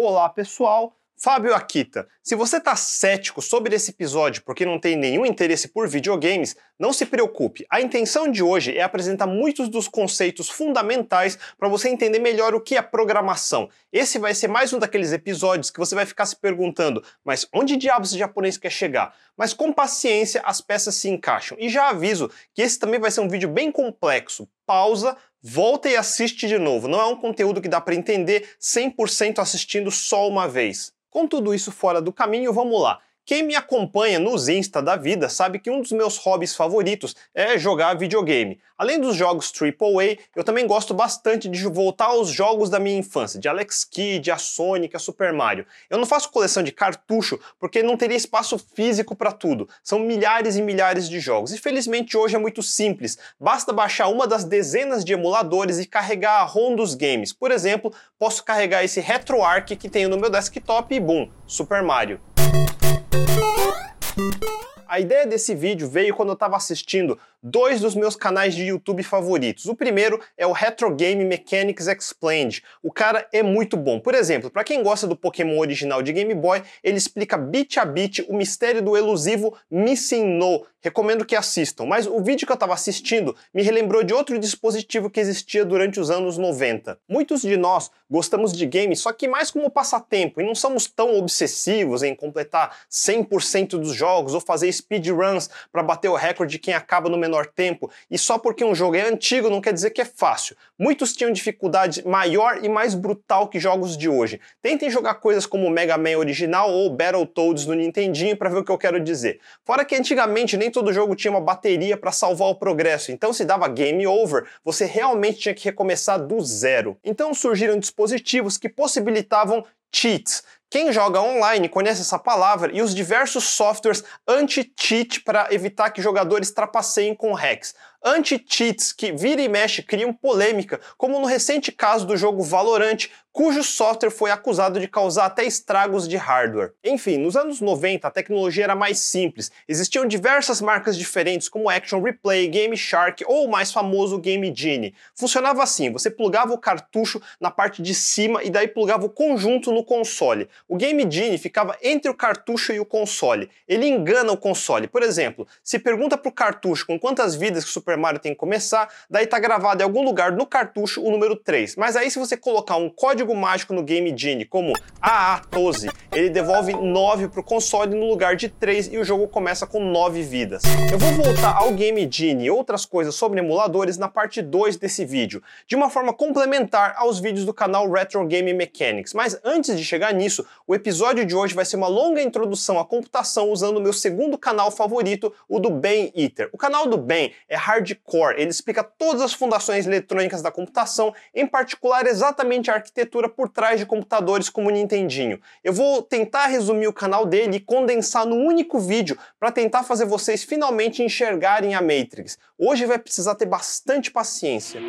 Olá pessoal, Fábio Akita. Se você está cético sobre esse episódio porque não tem nenhum interesse por videogames, não se preocupe. A intenção de hoje é apresentar muitos dos conceitos fundamentais para você entender melhor o que é programação. Esse vai ser mais um daqueles episódios que você vai ficar se perguntando, mas onde diabos esse japonês quer chegar? Mas com paciência as peças se encaixam. E já aviso que esse também vai ser um vídeo bem complexo. Pausa, volta e assiste de novo. Não é um conteúdo que dá para entender 100% assistindo só uma vez. Com tudo isso fora do caminho, vamos lá. Quem me acompanha nos Insta da vida sabe que um dos meus hobbies favoritos é jogar videogame. Além dos jogos AAA, eu também gosto bastante de voltar aos jogos da minha infância, de Alex Kidd, a Sonic, a Super Mario. Eu não faço coleção de cartucho porque não teria espaço físico para tudo. São milhares e milhares de jogos. E felizmente hoje é muito simples. Basta baixar uma das dezenas de emuladores e carregar a ROM dos games. Por exemplo, posso carregar esse RetroArch que tenho no meu desktop e boom, Super Mario. Thank you. A ideia desse vídeo veio quando eu estava assistindo dois dos meus canais de YouTube favoritos. O primeiro é o Retro Game Mechanics Explained. O cara é muito bom. Por exemplo, para quem gosta do Pokémon original de Game Boy, ele explica bit a bit o mistério do elusivo Missing No. Recomendo que assistam. Mas o vídeo que eu estava assistindo me relembrou de outro dispositivo que existia durante os anos 90. Muitos de nós gostamos de games, só que mais como passatempo, e não somos tão obsessivos em completar 100% dos jogos ou fazer speedruns para bater o recorde de quem acaba no menor tempo, e só porque um jogo é antigo não quer dizer que é fácil. Muitos tinham dificuldade maior e mais brutal que jogos de hoje. Tentem jogar coisas como Mega Man original ou Battletoads no Nintendinho para ver o que eu quero dizer. Fora que antigamente nem todo jogo tinha uma bateria para salvar o progresso, então se dava game over, você realmente tinha que recomeçar do zero. Então surgiram dispositivos que possibilitavam cheats, quem joga online conhece essa palavra e os diversos softwares anti-cheat para evitar que jogadores trapaceiem com hacks anti-cheats que vira e mexe criam polêmica, como no recente caso do jogo Valorant, cujo software foi acusado de causar até estragos de hardware. Enfim, nos anos 90 a tecnologia era mais simples. Existiam diversas marcas diferentes como Action Replay, Game Shark ou o mais famoso Game Genie. Funcionava assim, você plugava o cartucho na parte de cima e daí plugava o conjunto no console. O Game Genie ficava entre o cartucho e o console. Ele engana o console. Por exemplo, se pergunta para o cartucho com quantas vidas que o Super Mario tem que começar, daí tá gravado em algum lugar no cartucho o número 3. Mas aí se você colocar um código mágico no Game Genie, como AA12, ele devolve 9 pro console no lugar de 3 e o jogo começa com 9 vidas. Eu vou voltar ao Game Genie e outras coisas sobre emuladores na parte 2 desse vídeo, de uma forma complementar aos vídeos do canal Retro Game Mechanics. Mas antes de chegar nisso, o episódio de hoje vai ser uma longa introdução à computação usando o meu segundo canal favorito, o do Ben Eater. O canal do Ben é hard hardcore. Ele explica todas as fundações eletrônicas da computação, em particular exatamente a arquitetura por trás de computadores como o Nintendinho. Eu vou tentar resumir o canal dele e condensar num único vídeo para tentar fazer vocês finalmente enxergarem a Matrix. Hoje vai precisar ter bastante paciência.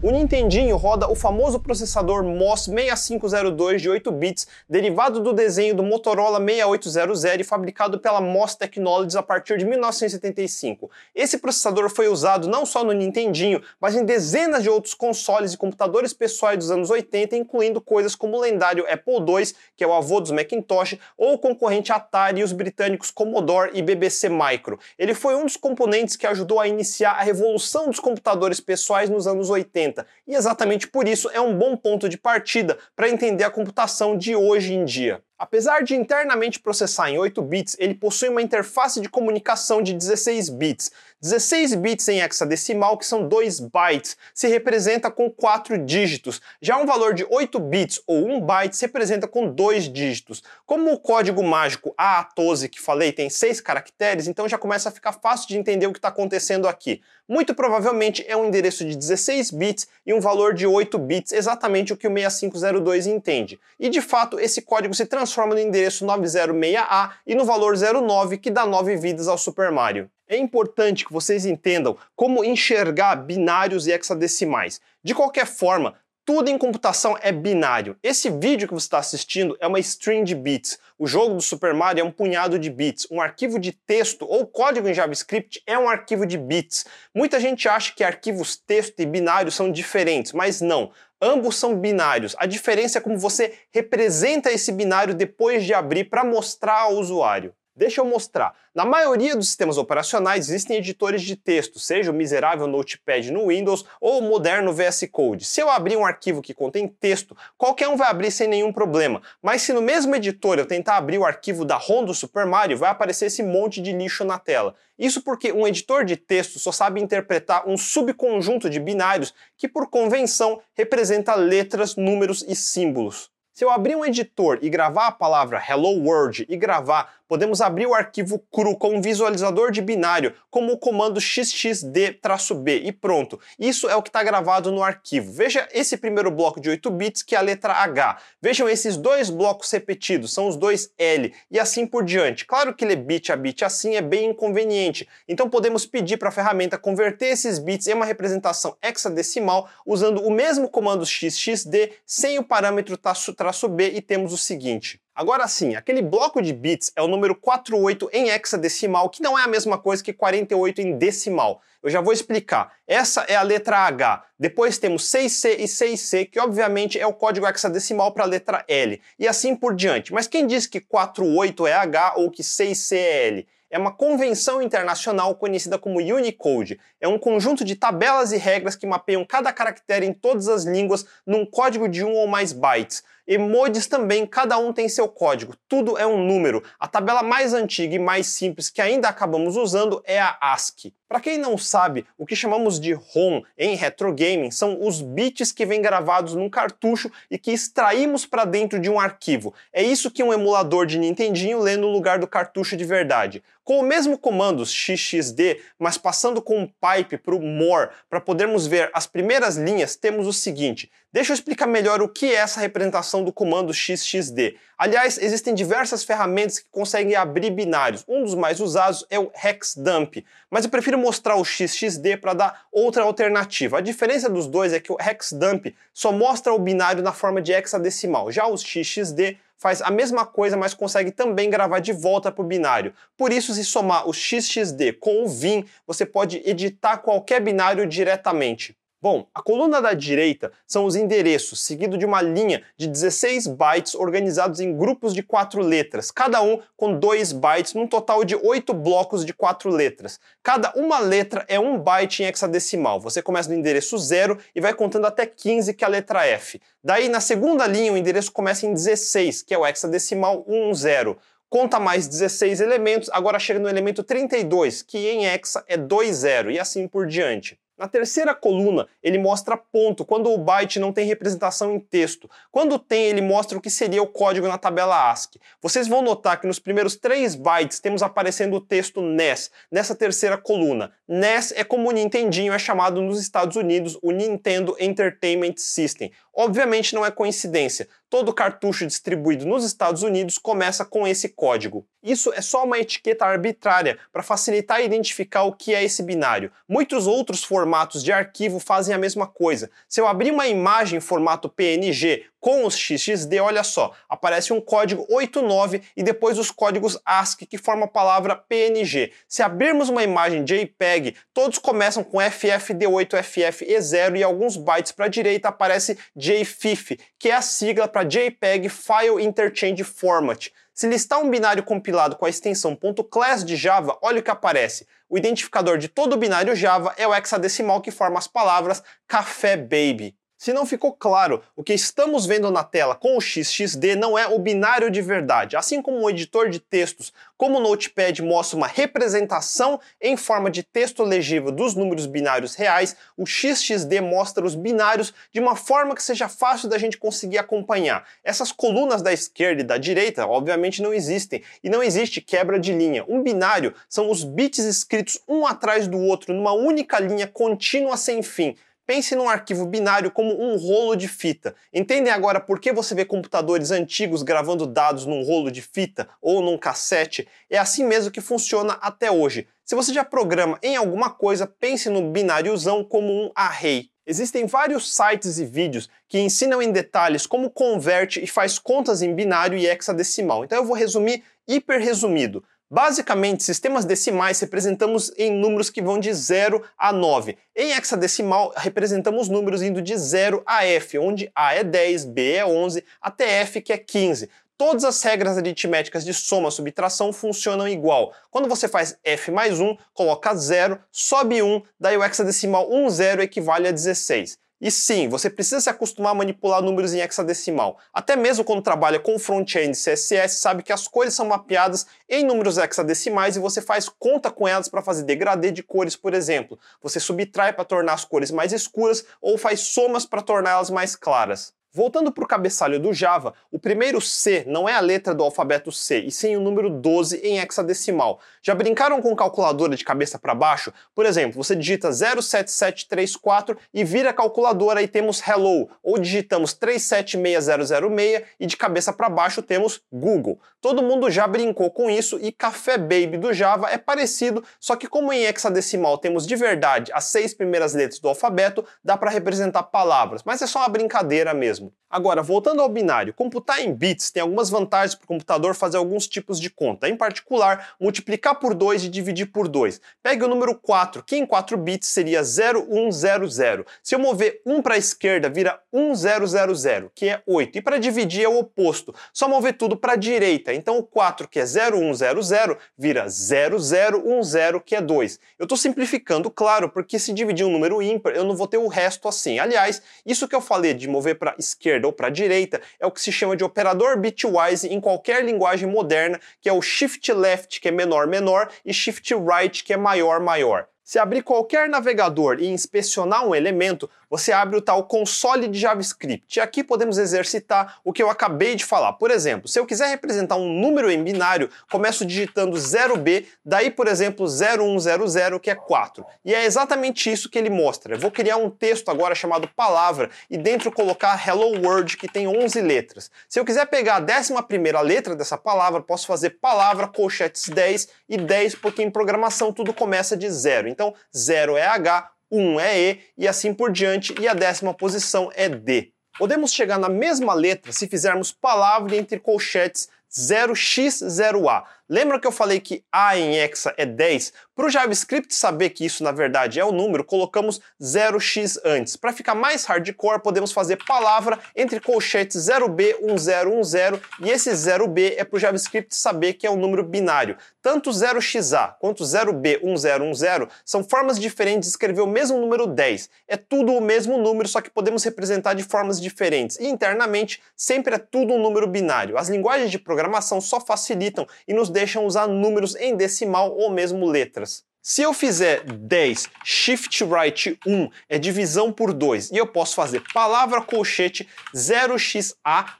O Nintendinho roda o famoso processador MOS 6502 de 8 bits, derivado do desenho do Motorola 6800 e fabricado pela MOS Technologies a partir de 1975. Esse processador foi usado não só no Nintendinho, mas em dezenas de outros consoles e computadores pessoais dos anos 80, incluindo coisas como o lendário Apple II, que é o avô dos Macintosh, ou o concorrente Atari e os britânicos Commodore e BBC Micro. Ele foi um dos componentes que ajudou a iniciar a revolução dos computadores pessoais nos anos 80 e exatamente por isso é um bom ponto de partida para entender a computação de hoje em dia. Apesar de internamente processar em 8 bits, ele possui uma interface de comunicação de 16 bits. 16 bits em hexadecimal, que são 2 bytes, se representa com 4 dígitos. Já um valor de 8 bits ou 1 byte se representa com 2 dígitos. Como o código mágico A12 que falei tem 6 caracteres, então já começa a ficar fácil de entender o que está acontecendo aqui. Muito provavelmente é um endereço de 16 bits e um valor de 8 bits, exatamente o que o 6502 entende. E de fato, esse código se transforma no endereço 906A e no valor 09, que dá 9 vidas ao Super Mario. É importante que vocês entendam como enxergar binários e hexadecimais. De qualquer forma, Tudo em computação é binário. Esse vídeo que você está assistindo é uma string de bits. O jogo do Super Mario é um punhado de bits. Um arquivo de texto ou código em JavaScript é um arquivo de bits. Muita gente acha que arquivos texto e binário são diferentes, mas não. Ambos são binários. A diferença é como você representa esse binário depois de abrir para mostrar ao usuário. Deixa eu mostrar. Na maioria dos sistemas operacionais existem editores de texto, seja o miserável Notepad no Windows ou o moderno VS Code. Se eu abrir um arquivo que contém texto, qualquer um vai abrir sem nenhum problema. Mas se no mesmo editor eu tentar abrir o arquivo da ROM do Super Mario, vai aparecer esse monte de lixo na tela. Isso porque um editor de texto só sabe interpretar um subconjunto de binários que, por convenção, representa letras, números e símbolos. Se eu abrir um editor e gravar a palavra Hello World e gravar podemos abrir o arquivo cru com um visualizador de binário, como o comando xxd-b e pronto. Isso é o que está gravado no arquivo. Veja esse primeiro bloco de 8 bits, que é a letra H. Vejam esses dois blocos repetidos, são os dois L, e assim por diante. Claro que ler bit a bit assim é bem inconveniente, então podemos pedir para a ferramenta converter esses bits em uma representação hexadecimal usando o mesmo comando xxd sem o parâmetro traço b e temos o seguinte. Agora sim, aquele bloco de bits é o número 48 em hexadecimal, que não é a mesma coisa que 48 em decimal. Eu já vou explicar. Essa é a letra H. Depois temos 6C e 6C, que obviamente é o código hexadecimal para a letra L. E assim por diante. Mas quem disse que 48 é H ou que 6C é L? é uma convenção internacional conhecida como Unicode. É um conjunto de tabelas e regras que mapeiam cada caractere em todas as línguas num código de um ou mais bytes. Emojis também, cada um tem seu código, tudo é um número. A tabela mais antiga e mais simples que ainda acabamos usando é a ASCII. Para quem não sabe, o que chamamos de ROM em retro gaming são os bits que vêm gravados num cartucho e que extraímos para dentro de um arquivo. É isso que um emulador de Nintendinho lê no lugar do cartucho de verdade. Com o mesmo comando xxd, mas passando com um pipe para o more, para podermos ver as primeiras linhas, temos o seguinte. Deixa eu explicar melhor o que é essa representação do comando xxd. Aliás, existem diversas ferramentas que conseguem abrir binários. Um dos mais usados é o hexdump, mas eu prefiro mostrar o xxd para dar outra alternativa. A diferença dos dois é que o hexdump só mostra o binário na forma de hexadecimal, já o xxd faz a mesma coisa, mas consegue também gravar de volta para o binário. Por isso, se somar o XXD com o VIN, você pode editar qualquer binário diretamente. Bom, a coluna da direita são os endereços, seguido de uma linha de 16 bytes organizados em grupos de 4 letras, cada um com 2 bytes, num total de 8 blocos de 4 letras. Cada uma letra é 1 byte em hexadecimal. Você começa no endereço 0 e vai contando até 15, que é a letra F. Daí, na segunda linha, o endereço começa em 16, que é o hexadecimal 10 conta mais 16 elementos, agora chega no elemento 32, que em hexa é 20 e assim por diante. Na terceira coluna, ele mostra ponto quando o byte não tem representação em texto. Quando tem, ele mostra o que seria o código na tabela ASCII. Vocês vão notar que nos primeiros 3 bytes temos aparecendo o texto NES, nessa terceira coluna. NES é como o Nintendinho é chamado nos Estados Unidos, o Nintendo Entertainment System. Obviamente não é coincidência. Todo cartucho distribuído nos Estados Unidos começa com esse código. Isso é só uma etiqueta arbitrária para facilitar identificar o que é esse binário. Muitos outros formatos de arquivo fazem a mesma coisa. Se eu abrir uma imagem em formato PNG com os XXD, olha só, aparece um código 89 e depois os códigos ASCII que formam a palavra PNG. Se abrirmos uma imagem JPEG, todos começam com FFD8, FFE0 e alguns bytes para a direita aparece JFIF, que é a sigla para JPEG File Interchange Format. Se listar um binário compilado com a extensão .class de Java, olha o que aparece. O identificador de todo o binário Java é o hexadecimal que forma as palavras café baby. Se não ficou claro, o que estamos vendo na tela com o XXD não é o binário de verdade. Assim como o editor de textos, como o Notepad mostra uma representação em forma de texto legível dos números binários reais, o XXD mostra os binários de uma forma que seja fácil da gente conseguir acompanhar. Essas colunas da esquerda e da direita, obviamente, não existem, e não existe quebra de linha. Um binário são os bits escritos um atrás do outro numa única linha contínua sem fim. Pense num arquivo binário como um rolo de fita. Entendem agora por que você vê computadores antigos gravando dados num rolo de fita ou num cassete? É assim mesmo que funciona até hoje. Se você já programa em alguma coisa, pense no bináriozão como um array. Existem vários sites e vídeos que ensinam em detalhes como converte e faz contas em binário e hexadecimal. Então eu vou resumir hiper resumido. Basicamente, sistemas decimais representamos em números que vão de 0 a 9. Em hexadecimal, representamos números indo de 0 a f, onde A é 10, B é 11, até f que é 15. Todas as regras aritméticas de soma e subtração funcionam igual. Quando você faz f mais 1, coloca 0, sobe 1, daí o hexadecimal 1, 0 equivale a 16. E sim, você precisa se acostumar a manipular números em hexadecimal. Até mesmo quando trabalha com front-end CSS, sabe que as cores são mapeadas em números hexadecimais e você faz conta com elas para fazer degradê de cores, por exemplo. Você subtrai para tornar as cores mais escuras ou faz somas para torná-las mais claras. Voltando para o cabeçalho do Java, o primeiro C não é a letra do alfabeto C, e sim o número 12 em hexadecimal. Já brincaram com calculadora de cabeça para baixo? Por exemplo, você digita 07734 e vira a calculadora e temos Hello, ou digitamos 376006 e de cabeça para baixo temos Google. Todo mundo já brincou com isso e Café Baby do Java é parecido, só que como em hexadecimal temos de verdade as seis primeiras letras do alfabeto, dá para representar palavras, mas é só uma brincadeira mesmo mesmo. Agora, voltando ao binário, computar em bits tem algumas vantagens para o computador fazer alguns tipos de conta. Em particular, multiplicar por 2 e dividir por 2. Pegue o número 4, que em 4 bits seria 0100. Se eu mover 1 para a esquerda, vira 1000, que é 8. E para dividir é o oposto, só mover tudo para a direita. Então o 4, que é 0100, vira 0010, que é 2. Eu estou simplificando, claro, porque se dividir um número ímpar, eu não vou ter o resto assim. Aliás, isso que eu falei de mover para esquerda ou para a direita é o que se chama de operador bitwise em qualquer linguagem moderna, que é o shift left, que é menor menor, e shift right, que é maior maior. Se abrir qualquer navegador e inspecionar um elemento, você abre o tal console de JavaScript. E aqui podemos exercitar o que eu acabei de falar. Por exemplo, se eu quiser representar um número em binário, começo digitando 0b, daí, por exemplo, 0100, que é 4. E é exatamente isso que ele mostra. Eu vou criar um texto agora chamado palavra e dentro colocar hello world, que tem 11 letras. Se eu quiser pegar a 11ª letra dessa palavra, posso fazer palavra colchetes 10 e 10 porque em programação tudo começa de zero. Então, 0 é H, 1 é E e assim por diante, e a décima posição é D. Podemos chegar na mesma letra se fizermos palavra entre colchetes 0x0a. Lembra que eu falei que a em hexa é 10? Para o JavaScript saber que isso na verdade é o número, colocamos 0x antes. Para ficar mais hardcore, podemos fazer palavra entre colchetes 0b1010 e esse 0b é para o JavaScript saber que é um número binário. Tanto 0xa quanto 0b1010 são formas diferentes de escrever o mesmo número 10. É tudo o mesmo número, só que podemos representar de formas diferentes. E internamente sempre é tudo um número binário. As linguagens de programação só facilitam e nos deixam usar números em decimal ou mesmo letras. Se eu fizer 10 shift right 1 é divisão por 2 e eu posso fazer palavra colchete 0xa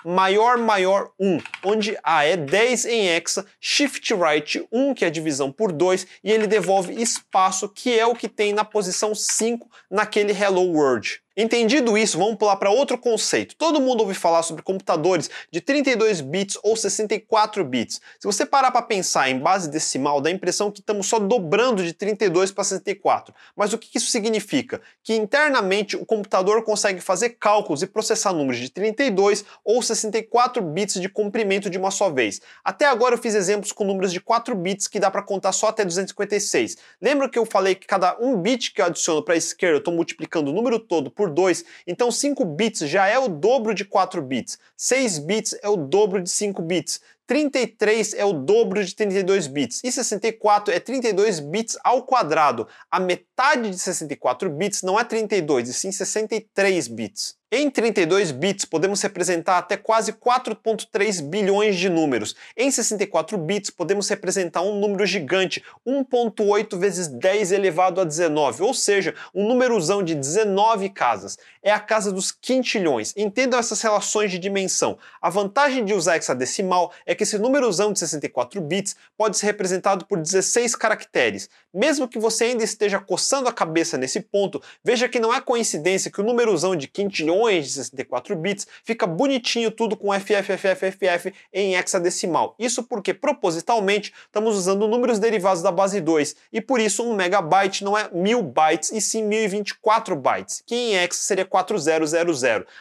maior maior 1, onde A é 10 em hexa, shift right 1 que é divisão por 2 e ele devolve espaço que é o que tem na posição 5 naquele hello world. Entendido isso, vamos pular para outro conceito. Todo mundo ouve falar sobre computadores de 32 bits ou 64 bits. Se você parar para pensar em base decimal, dá a impressão que estamos só dobrando de 32 para 64. Mas o que isso significa? Que internamente o computador consegue fazer cálculos e processar números de 32 ou 64 bits de comprimento de uma só vez. Até agora eu fiz exemplos com números de 4 bits que dá para contar só até 256. Lembra que eu falei que cada um bit que eu adiciono para a esquerda eu estou multiplicando o número todo por por 2. Então 5 bits já é o dobro de 4 bits. 6 bits é o dobro de 5 bits. 33 é o dobro de 32 bits e 64 é 32 bits ao quadrado. A metade de 64 bits não é 32, e sim 63 bits. Em 32 bits, podemos representar até quase 4.3 bilhões de números. Em 64 bits, podemos representar um número gigante, 1.8 vezes 10 elevado a 19, ou seja, um númerozão de 19 casas. É a casa dos quintilhões. Entendam essas relações de dimensão. A vantagem de usar hexadecimal é que esse númerozão de 64 bits pode ser representado por 16 caracteres. Mesmo que você ainda esteja coçando a cabeça nesse ponto, veja que não é coincidência que o númerozão de quintilhões de 64 bits fica bonitinho tudo com FFFFFF em hexadecimal. Isso porque propositalmente estamos usando números derivados da base 2 e por isso um megabyte não é mil bytes e sim 1024 bytes, que em hexa seria 4000.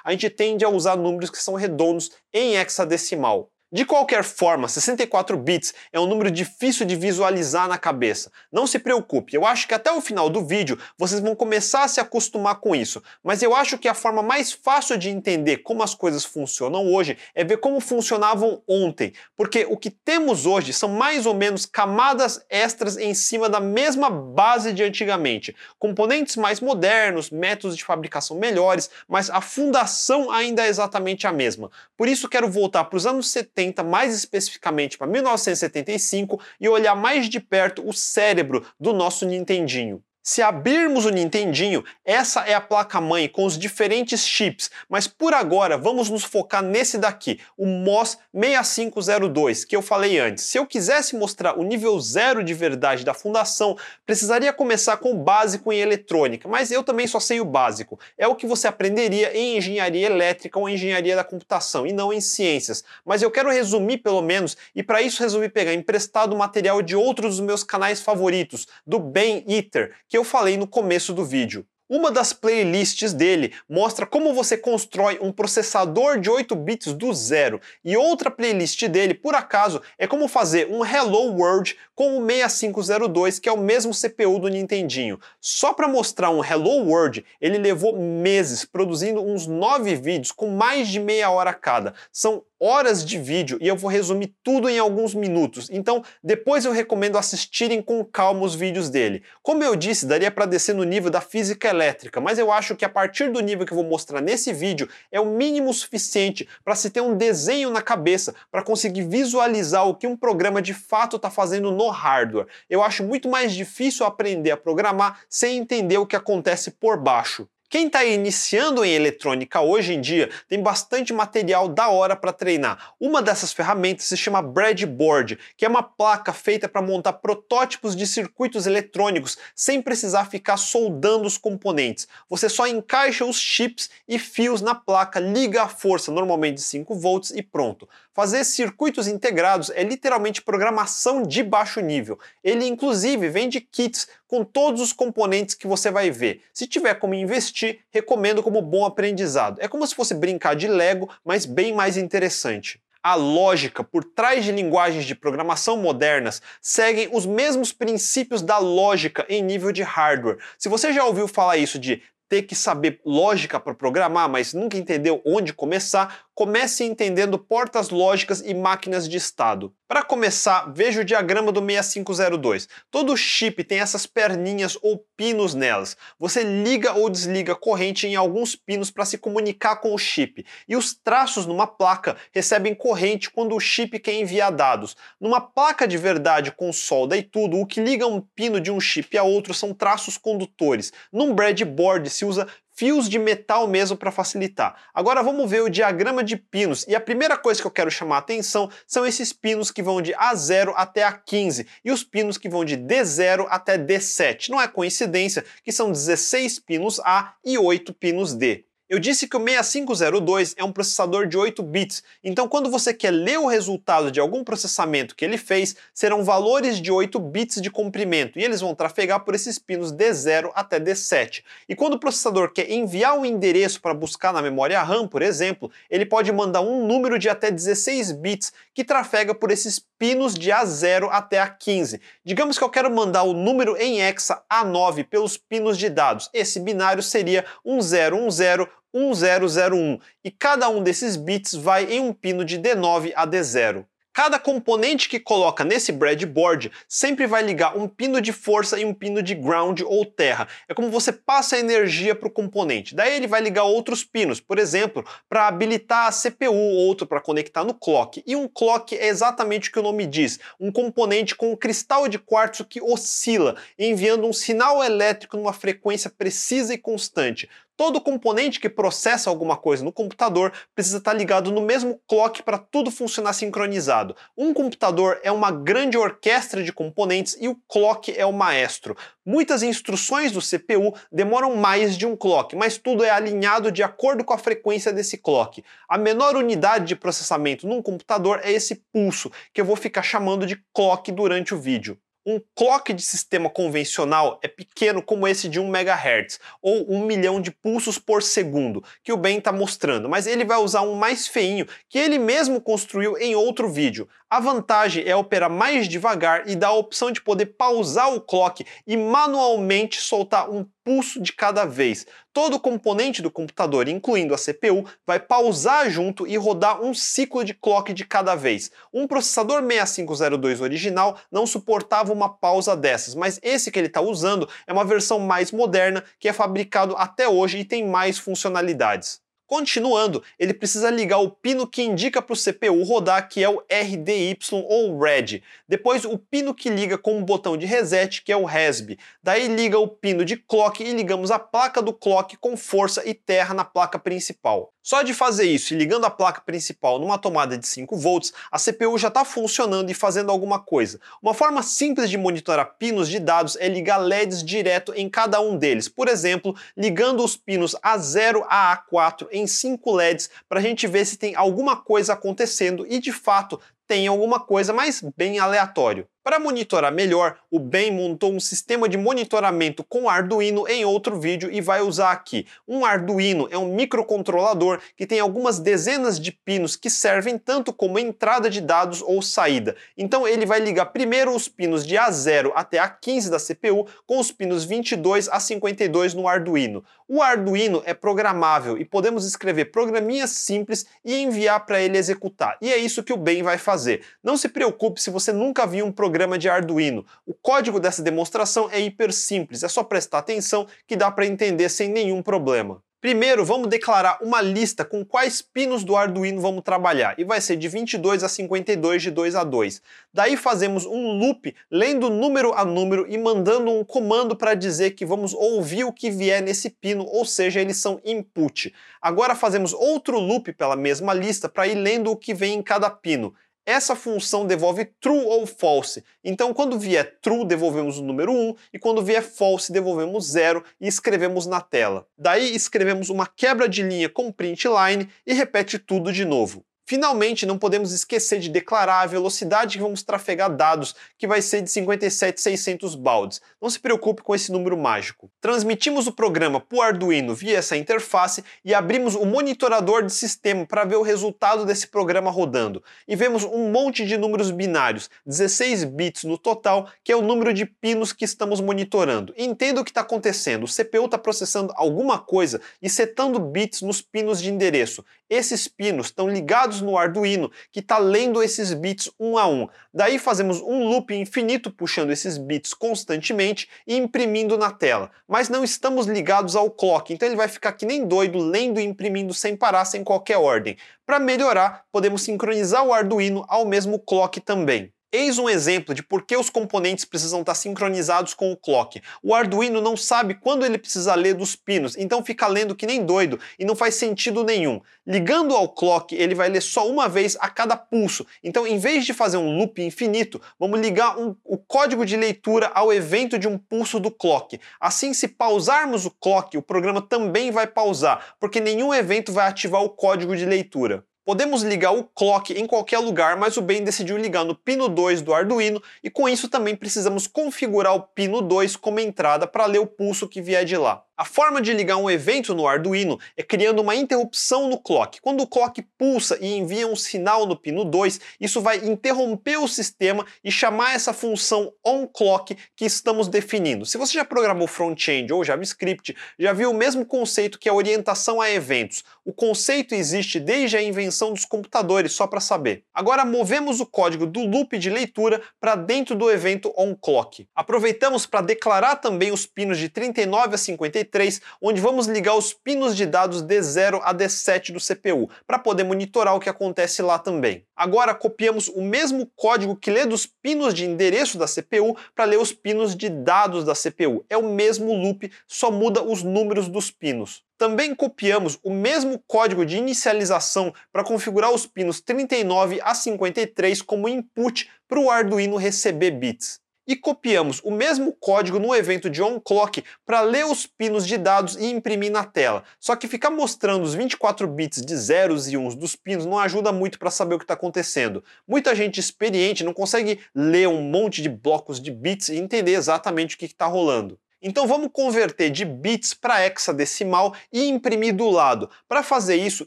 A gente tende a usar números que são redondos em hexadecimal. De qualquer forma, 64 bits é um número difícil de visualizar na cabeça. Não se preocupe, eu acho que até o final do vídeo vocês vão começar a se acostumar com isso, mas eu acho que a forma mais fácil de entender como as coisas funcionam hoje é ver como funcionavam ontem, porque o que temos hoje são mais ou menos camadas extras em cima da mesma base de antigamente. Componentes mais modernos, métodos de fabricação melhores, mas a fundação ainda é exatamente a mesma. Por isso quero voltar para os anos 70 70, mais especificamente para 1975, e olhar mais de perto o cérebro do nosso Nintendinho. Se abrirmos o Nintendinho, essa é a placa-mãe com os diferentes chips, mas por agora vamos nos focar nesse daqui, o MOS 6502, que eu falei antes. Se eu quisesse mostrar o nível zero de verdade da fundação, precisaria começar com o básico em eletrônica, mas eu também só sei o básico. É o que você aprenderia em engenharia elétrica ou engenharia da computação, e não em ciências. Mas eu quero resumir pelo menos, e para isso resolvi pegar emprestado material de outros dos meus canais favoritos, do Ben Eater, que eu falei no começo do vídeo. Uma das playlists dele mostra como você constrói um processador de 8 bits do zero, e outra playlist dele, por acaso, é como fazer um Hello World com o 6502, que é o mesmo CPU do Nintendinho. Só para mostrar um Hello World, ele levou meses produzindo uns 9 vídeos com mais de meia hora cada. São horas de vídeo e eu vou resumir tudo em alguns minutos. Então, depois eu recomendo assistirem com calma os vídeos dele. Como eu disse, daria para descer no nível da física elétrica, mas eu acho que a partir do nível que eu vou mostrar nesse vídeo é o mínimo suficiente para se ter um desenho na cabeça, para conseguir visualizar o que um programa de fato está fazendo no hardware. Eu acho muito mais difícil aprender a programar sem entender o que acontece por baixo. Quem está iniciando em eletrônica hoje em dia tem bastante material da hora para treinar. Uma dessas ferramentas se chama breadboard, que é uma placa feita para montar protótipos de circuitos eletrônicos sem precisar ficar soldando os componentes. Você só encaixa os chips e fios na placa, liga a força, normalmente de 5 volts e pronto. Fazer circuitos integrados é literalmente programação de baixo nível. Ele inclusive vende kits com todos os componentes que você vai ver. Se tiver como investir, recomendo como bom aprendizado. É como se fosse brincar de Lego, mas bem mais interessante a lógica por trás de linguagens de programação modernas seguem os mesmos princípios da lógica em nível de hardware. Se você já ouviu falar isso de ter que saber lógica para programar, mas nunca entendeu onde começar, comece entendendo portas lógicas e máquinas de estado. Para começar, veja o diagrama do 6502. Todo chip tem essas perninhas ou pinos nelas. Você liga ou desliga corrente em alguns pinos para se comunicar com o chip. E os traços numa placa recebem corrente quando o chip quer enviar dados. Numa placa de verdade com solda e tudo, o que liga um pino de um chip a outro são traços condutores. Num breadboard se usa fios de metal mesmo para facilitar. Agora vamos ver o diagrama de pinos e a primeira coisa que eu quero chamar a atenção são esses pinos que vão de A0 até A15 e os pinos que vão de D0 até D7. Não é coincidência que são 16 pinos A e 8 pinos D. Eu disse que o 6502 é um processador de 8 bits, então quando você quer ler o resultado de algum processamento que ele fez, serão valores de 8 bits de comprimento, e eles vão trafegar por esses pinos D0 até D7. E quando o processador quer enviar um endereço para buscar na memória RAM, por exemplo, ele pode mandar um número de até 16 bits que trafega por esses pinos de A0 até A15. Digamos que eu quero mandar o número em hexa A9 pelos pinos de dados. Esse binário seria 1010 1001 e cada um desses bits vai em um pino de D9 a D0. Cada componente que coloca nesse breadboard sempre vai ligar um pino de força e um pino de ground ou terra. É como você passa a energia para o componente. Daí ele vai ligar outros pinos, por exemplo, para habilitar a CPU, outro para conectar no clock. E um clock é exatamente o que o nome diz, um componente com um cristal de quartzo que oscila, enviando um sinal elétrico numa frequência precisa e constante. Todo componente que processa alguma coisa no computador precisa estar ligado no mesmo clock para tudo funcionar sincronizado. Um computador é uma grande orquestra de componentes e o clock é o maestro. Muitas instruções do CPU demoram mais de um clock, mas tudo é alinhado de acordo com a frequência desse clock. A menor unidade de processamento num computador é esse pulso, que eu vou ficar chamando de clock durante o vídeo. Um clock de sistema convencional é pequeno como esse de 1 MHz, ou 1 milhão de pulsos por segundo, que o Ben está mostrando, mas ele vai usar um mais feinho, que ele mesmo construiu em outro vídeo. A vantagem é operar mais devagar e dá a opção de poder pausar o clock e manualmente soltar um pulso de cada vez. Todo componente do computador, incluindo a CPU, vai pausar junto e rodar um ciclo de clock de cada vez. Um processador 6502 original não suportava uma pausa dessas, mas esse que ele está usando é uma versão mais moderna que é fabricado até hoje e tem mais funcionalidades. Continuando, ele precisa ligar o pino que indica para o CPU rodar, que é o RDY ou RED. Depois o pino que liga com o botão de reset, que é o RESB. Daí liga o pino de clock e ligamos a placa do clock com força e terra na placa principal. Só de fazer isso e ligando a placa principal numa tomada de 5 volts, a CPU já está funcionando e fazendo alguma coisa. Uma forma simples de monitorar pinos de dados é ligar LEDs direto em cada um deles. Por exemplo, ligando os pinos A0 a A4 em 5 LEDs para a gente ver se tem alguma coisa acontecendo e de fato tem alguma coisa, mas bem aleatório. Para monitorar melhor, o Ben montou um sistema de monitoramento com Arduino em outro vídeo e vai usar aqui. Um Arduino é um microcontrolador que tem algumas dezenas de pinos que servem tanto como entrada de dados ou saída. Então ele vai ligar primeiro os pinos de A0 até A15 da CPU com os pinos 22 a 52 no Arduino. O Arduino é programável e podemos escrever programinhas simples e enviar para ele executar. E é isso que o Ben vai fazer. Não se preocupe se você nunca viu um programa programa de Arduino. O código dessa demonstração é hiper simples, é só prestar atenção que dá para entender sem nenhum problema. Primeiro, vamos declarar uma lista com quais pinos do Arduino vamos trabalhar, e vai ser de 22 a 52 de 2 a 2. Daí fazemos um loop lendo número a número e mandando um comando para dizer que vamos ouvir o que vier nesse pino, ou seja, eles são input. Agora fazemos outro loop pela mesma lista para ir lendo o que vem em cada pino essa função devolve true ou false. Então, quando vier true, devolvemos o número 1, e quando vier false, devolvemos 0 e escrevemos na tela. Daí, escrevemos uma quebra de linha com print line e repete tudo de novo. Finalmente, não podemos esquecer de declarar a velocidade que vamos trafegar dados, que vai ser de 57,600 baldes. Não se preocupe com esse número mágico. Transmitimos o programa para o Arduino via essa interface e abrimos o monitorador de sistema para ver o resultado desse programa rodando. E vemos um monte de números binários, 16 bits no total, que é o número de pinos que estamos monitorando. Entenda o que está acontecendo. O CPU está processando alguma coisa e setando bits nos pinos de endereço. Esses pinos estão ligados no Arduino, que está lendo esses bits um a um. Daí fazemos um loop infinito puxando esses bits constantemente e imprimindo na tela. Mas não estamos ligados ao clock, então ele vai ficar que nem doido lendo e imprimindo sem parar, sem qualquer ordem. Para melhorar, podemos sincronizar o Arduino ao mesmo clock também. Eis um exemplo de por que os componentes precisam estar sincronizados com o clock. O Arduino não sabe quando ele precisa ler dos pinos, então fica lendo que nem doido e não faz sentido nenhum. Ligando ao clock, ele vai ler só uma vez a cada pulso. Então, em vez de fazer um loop infinito, vamos ligar um, o código de leitura ao evento de um pulso do clock. Assim, se pausarmos o clock, o programa também vai pausar, porque nenhum evento vai ativar o código de leitura. Podemos ligar o clock em qualquer lugar, mas o Ben decidiu ligar no pino 2 do Arduino e com isso também precisamos configurar o pino 2 como entrada para ler o pulso que vier de lá. A forma de ligar um evento no Arduino é criando uma interrupção no clock. Quando o clock pulsa e envia um sinal no pino 2, isso vai interromper o sistema e chamar essa função onClock que estamos definindo. Se você já programou front-end ou JavaScript, já viu o mesmo conceito que a orientação a eventos. O conceito existe desde a invenção dos computadores, só para saber. Agora movemos o código do loop de leitura para dentro do evento onClock. Aproveitamos para declarar também os pinos de 39 a 53 53, onde vamos ligar os pinos de dados D0 a D7 do CPU, para poder monitorar o que acontece lá também. Agora copiamos o mesmo código que lê dos pinos de endereço da CPU para ler os pinos de dados da CPU. É o mesmo loop, só muda os números dos pinos. Também copiamos o mesmo código de inicialização para configurar os pinos 39 a 53 como input para o Arduino receber bits e copiamos o mesmo código no evento de onClock para ler os pinos de dados e imprimir na tela. Só que ficar mostrando os 24 bits de zeros e uns dos pinos não ajuda muito para saber o que está acontecendo. Muita gente experiente não consegue ler um monte de blocos de bits e entender exatamente o que está rolando. Então vamos converter de bits para hexadecimal e imprimir do lado. Para fazer isso,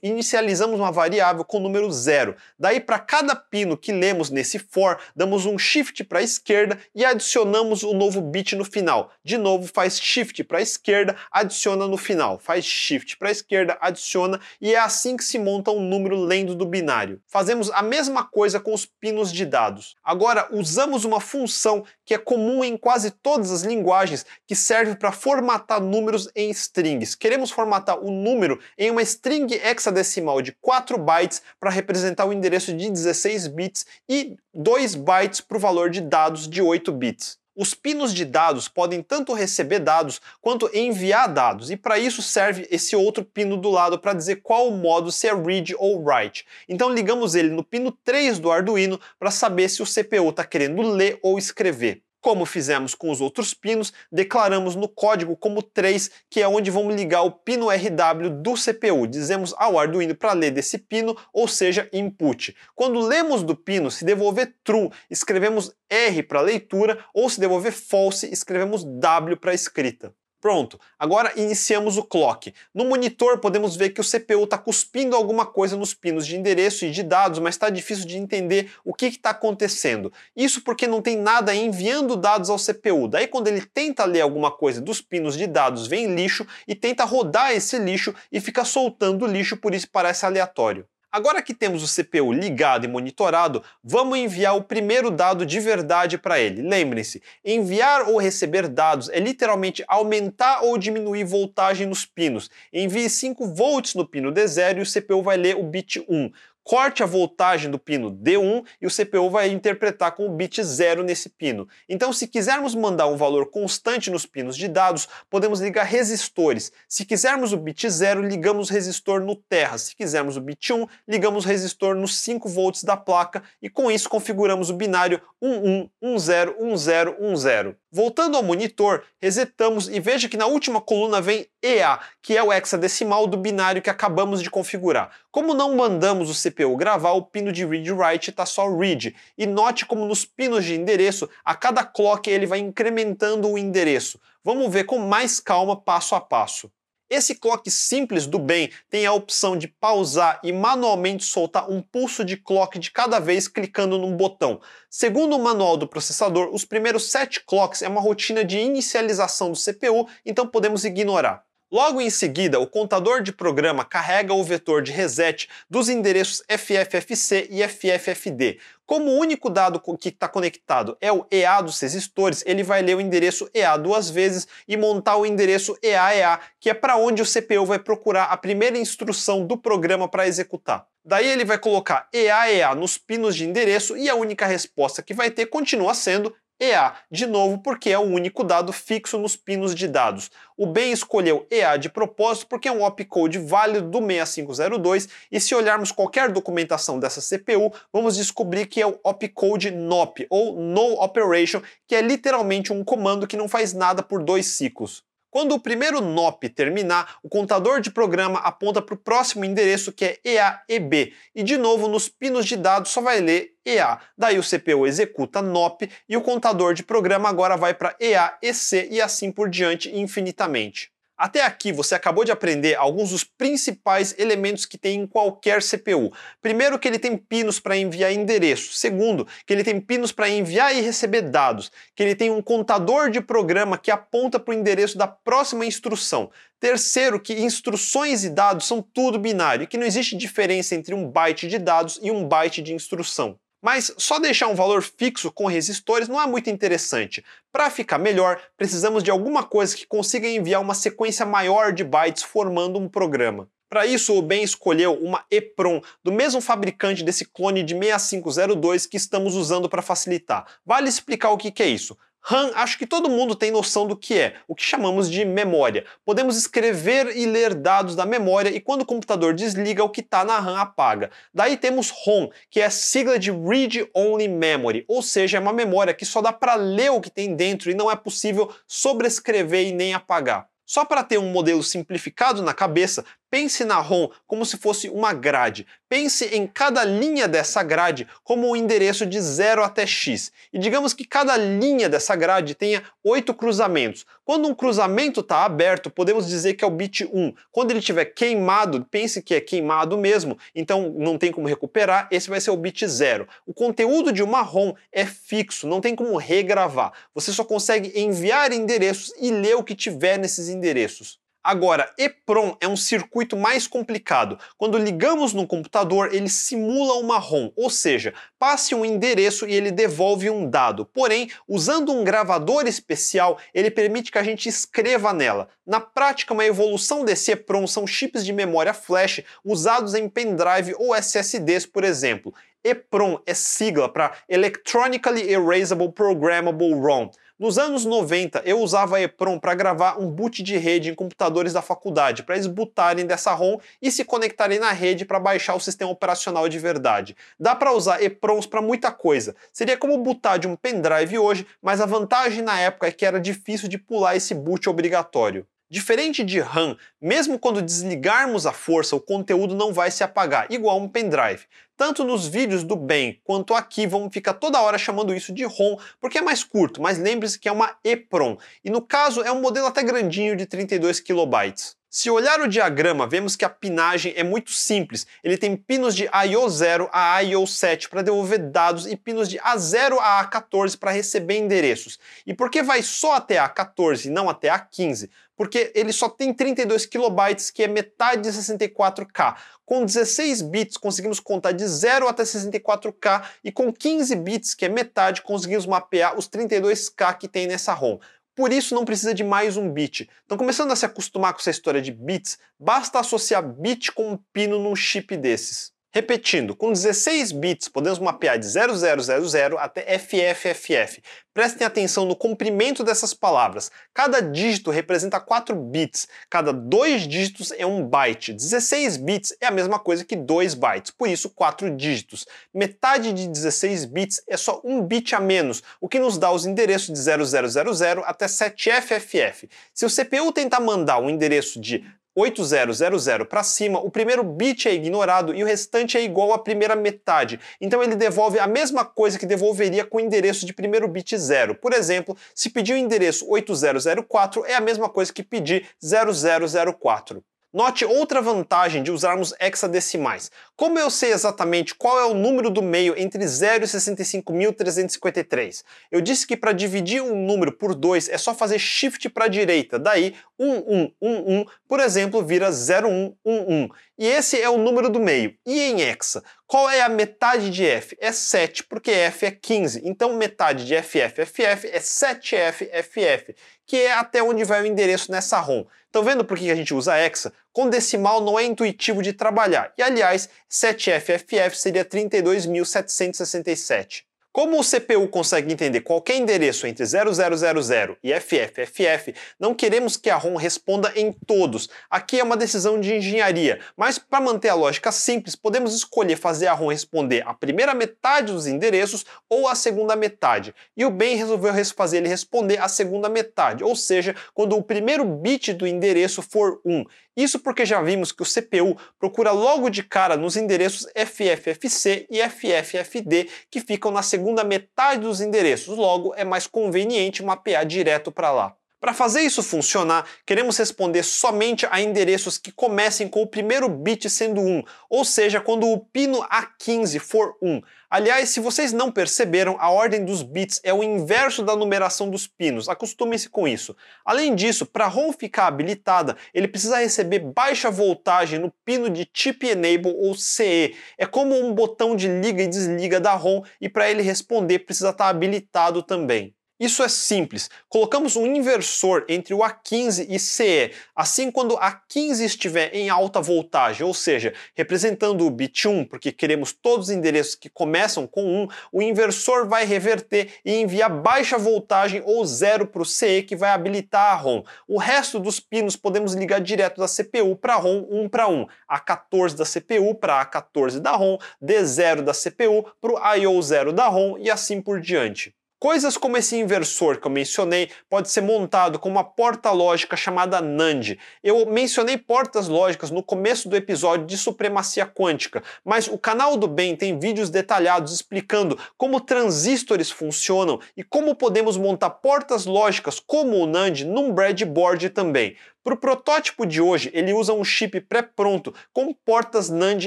inicializamos uma variável com número zero. Daí para cada pino que lemos nesse for, damos um shift para a esquerda e adicionamos o novo bit no final. De novo, faz shift para a esquerda, adiciona no final. Faz shift para a esquerda, adiciona e é assim que se monta um número lendo do binário. Fazemos a mesma coisa com os pinos de dados. Agora usamos uma função que é comum em quase todas as linguagens que serve para formatar números em strings. Queremos formatar o número em uma string hexadecimal de 4 bytes para representar o endereço de 16 bits e 2 bytes para o valor de dados de 8 bits. Os pinos de dados podem tanto receber dados quanto enviar dados, e para isso serve esse outro pino do lado para dizer qual o modo, se é read ou write. Então ligamos ele no pino 3 do Arduino para saber se o CPU está querendo ler ou escrever. Como fizemos com os outros pinos, declaramos no código como 3, que é onde vamos ligar o pino RW do CPU. Dizemos ao Arduino para ler desse pino, ou seja, input. Quando lemos do pino, se devolver true, escrevemos R para leitura, ou se devolver false, escrevemos W para escrita. Pronto, agora iniciamos o clock. No monitor podemos ver que o CPU está cuspindo alguma coisa nos pinos de endereço e de dados, mas está difícil de entender o que está acontecendo. Isso porque não tem nada enviando dados ao CPU. Daí quando ele tenta ler alguma coisa dos pinos de dados, vem lixo e tenta rodar esse lixo e fica soltando lixo, por isso parece aleatório. Agora que temos o CPU ligado e monitorado, vamos enviar o primeiro dado de verdade para ele. Lembrem-se, enviar ou receber dados é literalmente aumentar ou diminuir voltagem nos pinos. Envie 5 volts no pino D0 e o CPU vai ler o bit 1 corte a voltagem do pino D1 e o CPU vai interpretar com o bit 0 nesse pino. Então, se quisermos mandar um valor constante nos pinos de dados, podemos ligar resistores. Se quisermos o bit 0, ligamos resistor no terra. Se quisermos o bit 1, ligamos resistor nos 5 volts da placa e com isso configuramos o binário 11101010. Voltando ao monitor, resetamos e veja que na última coluna vem EA, que é o hexadecimal do binário que acabamos de configurar. Como não mandamos o CPU gravar, o pino de read write está só read. E note como nos pinos de endereço, a cada clock ele vai incrementando o endereço. Vamos ver com mais calma passo a passo. Esse clock simples do bem tem a opção de pausar e manualmente soltar um pulso de clock de cada vez clicando num botão. Segundo o manual do processador, os primeiros 7 clocks é uma rotina de inicialização do CPU, então podemos ignorar. Logo em seguida, o contador de programa carrega o vetor de reset dos endereços FFFC e FFFD. Como o único dado que está conectado é o EA dos resistores, ele vai ler o endereço EA duas vezes e montar o endereço EAEA, que é para onde o CPU vai procurar a primeira instrução do programa para executar. Daí ele vai colocar EAEA nos pinos de endereço e a única resposta que vai ter continua sendo EA, de novo porque é o único dado fixo nos pinos de dados. O Ben escolheu EA de propósito porque é um opcode válido do 6502 e se olharmos qualquer documentação dessa CPU, vamos descobrir que é o opcode NOP, ou No Operation, que é literalmente um comando que não faz nada por dois ciclos. Quando o primeiro NOP terminar, o contador de programa aponta para o próximo endereço que é EAEB, e de novo nos pinos de dados só vai ler EA. Daí o CPU executa NOP e o contador de programa agora vai para EAEC e assim por diante infinitamente. Até aqui você acabou de aprender alguns dos principais elementos que tem em qualquer CPU. Primeiro que ele tem pinos para enviar endereço. Segundo, que ele tem pinos para enviar e receber dados. Que ele tem um contador de programa que aponta para o endereço da próxima instrução. Terceiro, que instruções e dados são tudo binário e que não existe diferença entre um byte de dados e um byte de instrução. Mas só deixar um valor fixo com resistores não é muito interessante. Para ficar melhor, precisamos de alguma coisa que consiga enviar uma sequência maior de bytes formando um programa. Para isso, o Ben escolheu uma EPROM, do mesmo fabricante desse clone de 6502 que estamos usando para facilitar. Vale explicar o que, é isso. RAM, acho que todo mundo tem noção do que é, o que chamamos de memória. Podemos escrever e ler dados da memória e quando o computador desliga, o que está na RAM apaga. Daí temos ROM, que é a sigla de Read Only Memory, ou seja, é uma memória que só dá para ler o que tem dentro e não é possível sobrescrever e nem apagar. Só para ter um modelo simplificado na cabeça, pense na ROM como se fosse uma grade. Pense em cada linha dessa grade como um endereço de 0 até x. E digamos que cada linha dessa grade tenha 8 cruzamentos. Quando um cruzamento está aberto, podemos dizer que é o bit 1. Quando ele estiver queimado, pense que é queimado mesmo, então não tem como recuperar, esse vai ser o bit 0. O conteúdo de uma ROM é fixo, não tem como regravar. Você só consegue enviar endereços e ler o que tiver nesses endereços. Agora, EPROM é um circuito mais complicado. Quando ligamos no computador, ele simula uma ROM, ou seja, passe um endereço e ele devolve um dado. Porém, usando um gravador especial, ele permite que a gente escreva nela. Na prática, uma evolução desse EPROM são chips de memória flash usados em pendrive ou SSDs, por exemplo. EPROM é sigla para Electronically Erasable Programmable ROM. Nos anos 90, eu usava a EPROM para gravar um boot de rede em computadores da faculdade, para eles bootarem dessa ROM e se conectarem na rede para baixar o sistema operacional de verdade. Dá para usar EPROMs para muita coisa. Seria como bootar de um pendrive hoje, mas a vantagem na época é que era difícil de pular esse boot obrigatório. Diferente de RAM, mesmo quando desligarmos a força, o conteúdo não vai se apagar, igual um pendrive. Tanto nos vídeos do bem quanto aqui vamos ficar toda hora chamando isso de ROM, porque é mais curto, mas lembre-se que é uma EPROM, e no caso é um modelo até grandinho de 32 kilobytes. Se olhar o diagrama, vemos que a pinagem é muito simples. Ele tem pinos de I/O0 a I/O7 para devolver dados e pinos de A0 a A14 para receber endereços. E por que vai só até A14 e não até A15? Porque ele só tem 32 kilobytes, que é metade de 64K. Com 16 bits conseguimos contar de 0 até 64K e com 15 bits, que é metade, conseguimos mapear os 32K que tem nessa ROM. Por isso não precisa de mais um bit. Então começando a se acostumar com essa história de bits, basta associar bit com um pino num chip desses. Repetindo, com 16 bits podemos mapear de 0000 até FFFF. Prestem atenção no comprimento dessas palavras. Cada dígito representa 4 bits, cada 2 dígitos é um byte. 16 bits é a mesma coisa que 2 bytes, por isso 4 dígitos. Metade de 16 bits é só um bit a menos, o que nos dá os endereços de 0000 até 7FFF. Se o CPU tentar mandar um endereço de 8000 para cima, o primeiro bit é ignorado e o restante é igual à primeira metade. Então ele devolve a mesma coisa que devolveria com o endereço de primeiro bit zero. Por exemplo, se pedir o endereço 8004 é a mesma coisa que pedir 0004. Note outra vantagem de usarmos hexadecimais. Como eu sei exatamente qual é o número do meio entre 0 e 65.353? Eu disse que para dividir um número por 2 é só fazer shift para a direita, daí 1111, por exemplo, vira 0111. E esse é o número do meio. E em hexa, qual é a metade de f? É 7, porque f é 15. Então metade de FFFF é 7FFF, que é até onde vai o endereço nessa ROM. Estão vendo por que a gente usa hexa? Com decimal não é intuitivo de trabalhar. E aliás, 7FFF seria 32.767. Como o CPU consegue entender qualquer endereço entre 0000 e FFFF, não queremos que a ROM responda em todos. Aqui é uma decisão de engenharia, mas para manter a lógica simples, podemos escolher fazer a ROM responder a primeira metade dos endereços ou a segunda metade. E o Ben resolveu fazer ele responder a segunda metade, ou seja, quando o primeiro bit do endereço for 1. Isso porque já vimos que o CPU procura logo de cara nos endereços FFFC e FFFD que ficam na segunda metade dos endereços, logo é mais conveniente mapear direto para lá. Para fazer isso funcionar, queremos responder somente a endereços que comecem com o primeiro bit sendo 1, ou seja, quando o pino A15 for 1. Aliás, se vocês não perceberam, a ordem dos bits é o inverso da numeração dos pinos, acostumem-se com isso. Além disso, para a ROM ficar habilitada, ele precisa receber baixa voltagem no pino de Chip Enable ou CE. É como um botão de liga e desliga da ROM e para ele responder precisa estar habilitado também. Isso é simples. Colocamos um inversor entre o A15 e CE. Assim, quando A15 estiver em alta voltagem, ou seja, representando o bit 1, porque queremos todos os endereços que começam com 1, o inversor vai reverter e enviar baixa voltagem ou zero para o CE, que vai habilitar a ROM. O resto dos pinos podemos ligar direto da CPU para ROM 1 para 1, A14 da CPU para A14 da ROM, D0 da CPU para o IO0 da ROM e assim por diante. Coisas como esse inversor que eu mencionei pode ser montado com uma porta lógica chamada NAND. Eu mencionei portas lógicas no começo do episódio de supremacia quântica, mas o canal do bem tem vídeos detalhados explicando como transistores funcionam e como podemos montar portas lógicas como o NAND num breadboard também. Para o protótipo de hoje, ele usa um chip pré-pronto com portas NAND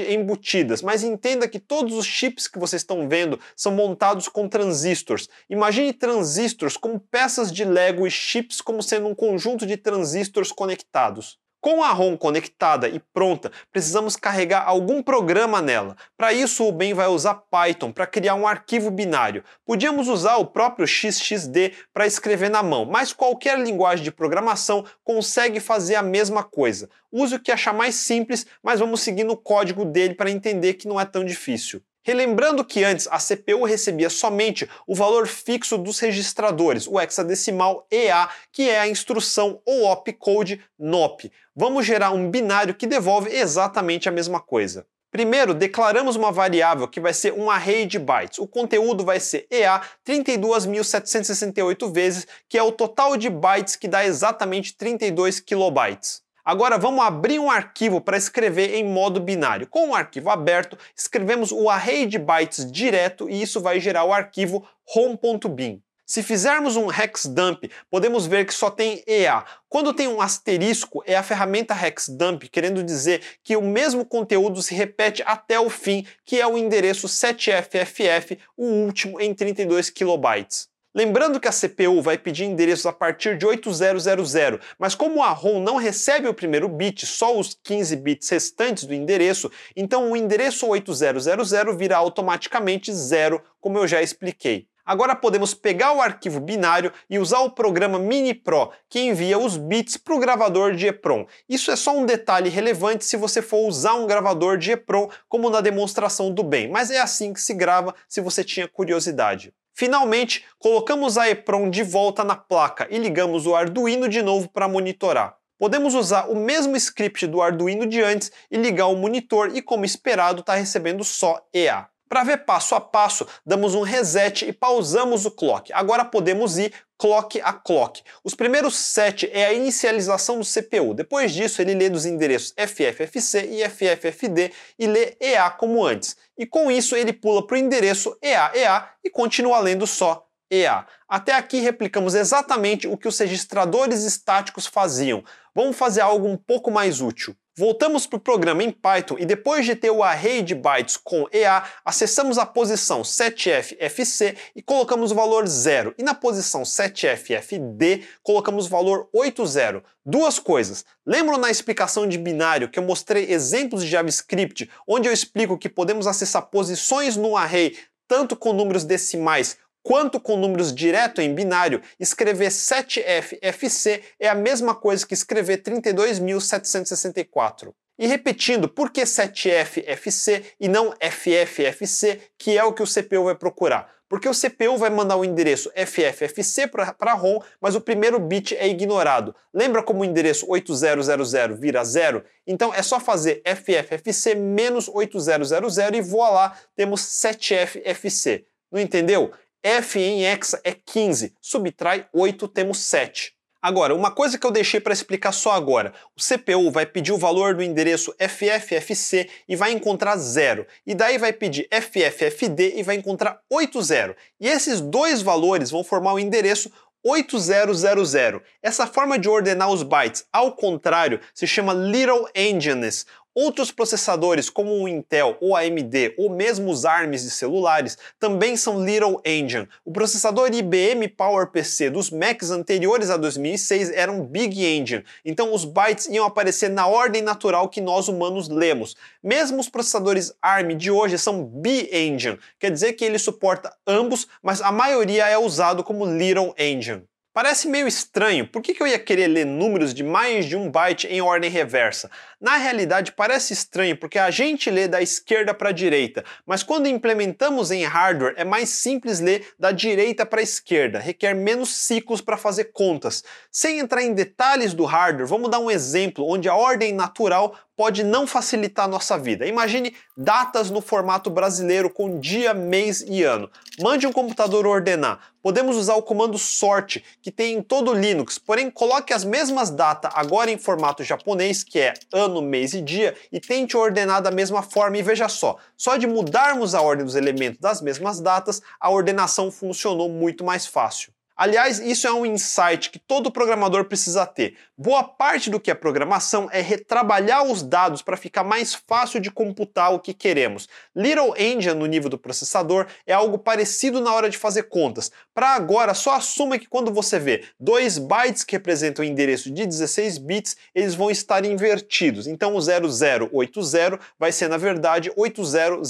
embutidas, mas entenda que todos os chips que vocês estão vendo são montados com transistores. Imagine transistores como peças de Lego e chips como sendo um conjunto de transistores conectados. Com a ROM conectada e pronta, precisamos carregar algum programa nela. Para isso, o Ben vai usar Python para criar um arquivo binário. Podíamos usar o próprio XXD para escrever na mão, mas qualquer linguagem de programação consegue fazer a mesma coisa. Use o que achar mais simples, mas vamos seguir no código dele para entender que não é tão difícil. Relembrando que antes a CPU recebia somente o valor fixo dos registradores, o hexadecimal EA, que é a instrução ou opcode NOP. Vamos gerar um binário que devolve exatamente a mesma coisa. Primeiro, declaramos uma variável que vai ser um array de bytes. O conteúdo vai ser EA 32.768 vezes, que é o total de bytes que dá exatamente 32 kilobytes. Agora vamos abrir um arquivo para escrever em modo binário. Com o arquivo aberto, escrevemos o array de bytes direto e isso vai gerar o arquivo home.bin. Se fizermos um hexdump, podemos ver que só tem EA. Quando tem um asterisco, é a ferramenta hexdump, querendo dizer que o mesmo conteúdo se repete até o fim, que é o endereço 7FFF, o último em 32 kilobytes. Lembrando que a CPU vai pedir endereços a partir de 8000, mas como a ROM não recebe o primeiro bit, só os 15 bits restantes do endereço, então o endereço 8000 virá automaticamente zero, como eu já expliquei. Agora podemos pegar o arquivo binário e usar o programa MiniPro, que envia os bits para o gravador de EPROM. Isso é só um detalhe relevante se você for usar um gravador de EPROM, como na demonstração do bem, mas é assim que se grava se você tinha curiosidade. Finalmente, colocamos a EPROM de volta na placa e ligamos o Arduino de novo para monitorar. Podemos usar o mesmo script do Arduino de antes e ligar o monitor e, como esperado, está recebendo só EA. Para ver passo a passo, damos um reset e pausamos o clock. Agora podemos ir clock a clock. Os primeiros 7 é a inicialização do CPU. Depois disso, ele lê dos endereços FFFC e FFFD e lê EA como antes. E com isso, ele pula para o endereço EA-EA e continua lendo só EA. Até aqui replicamos exatamente o que os registradores estáticos faziam. Vamos fazer algo um pouco mais útil. Voltamos para o programa em Python e depois de ter o array de bytes com EA, acessamos a posição 7FFC e colocamos o valor 0. E na posição 7FFD, colocamos o valor 80. Duas coisas. Lembram na explicação de binário que eu mostrei exemplos de JavaScript onde eu explico que podemos acessar posições no array tanto com números decimais quanto com números direto em binário, escrever 7FFC é a mesma coisa que escrever 32.764. E repetindo, por que 7FFC e não FFFC, que é o que o CPU vai procurar? Porque o CPU vai mandar o endereço FFFC para a ROM, mas o primeiro bit é ignorado. Lembra como o endereço 8000 vira zero? Então é só fazer FFFC menos 8000 e voa lá, temos 7FFC. Não entendeu? F em hexa é 15, subtrai 8, temos 7. Agora, uma coisa que eu deixei para explicar só agora. O CPU vai pedir o valor do endereço FFFC e vai encontrar 0. E daí vai pedir FFFD e vai encontrar 80. E esses dois valores vão formar o endereço 8000. Essa forma de ordenar os bytes ao contrário se chama Little Endianness, Outros processadores, como o Intel, o AMD ou mesmo os ARMs de celulares, também são Little Engine. O processador IBM PowerPC dos Macs anteriores a 2006 era um Big Engine, então os bytes iam aparecer na ordem natural que nós humanos lemos. Mesmo os processadores ARM de hoje são B-Engine, quer dizer que ele suporta ambos, mas a maioria é usado como Little Engine. Parece meio estranho, por que, que eu ia querer ler números de mais de um byte em ordem reversa? Na realidade parece estranho porque a gente lê da esquerda para a direita, mas quando implementamos em hardware é mais simples ler da direita para a esquerda, requer menos ciclos para fazer contas. Sem entrar em detalhes do hardware, vamos dar um exemplo onde a ordem natural pode não facilitar a nossa vida. Imagine datas no formato brasileiro com dia, mês e ano. Mande um computador ordenar. Podemos usar o comando sort, que tem em todo o Linux, porém coloque as mesmas datas agora em formato japonês, que é ano, mês e dia, e tente ordenar da mesma forma e veja só, só de mudarmos a ordem dos elementos das mesmas datas, a ordenação funcionou muito mais fácil. Aliás, isso é um insight que todo programador precisa ter. Boa parte do que é programação é retrabalhar os dados para ficar mais fácil de computar o que queremos. Little Engine no nível do processador é algo parecido na hora de fazer contas. Para agora, só assuma que quando você vê 2 bytes que representam o endereço de 16 bits, eles vão estar invertidos. Então o 0080 vai ser na verdade 8000.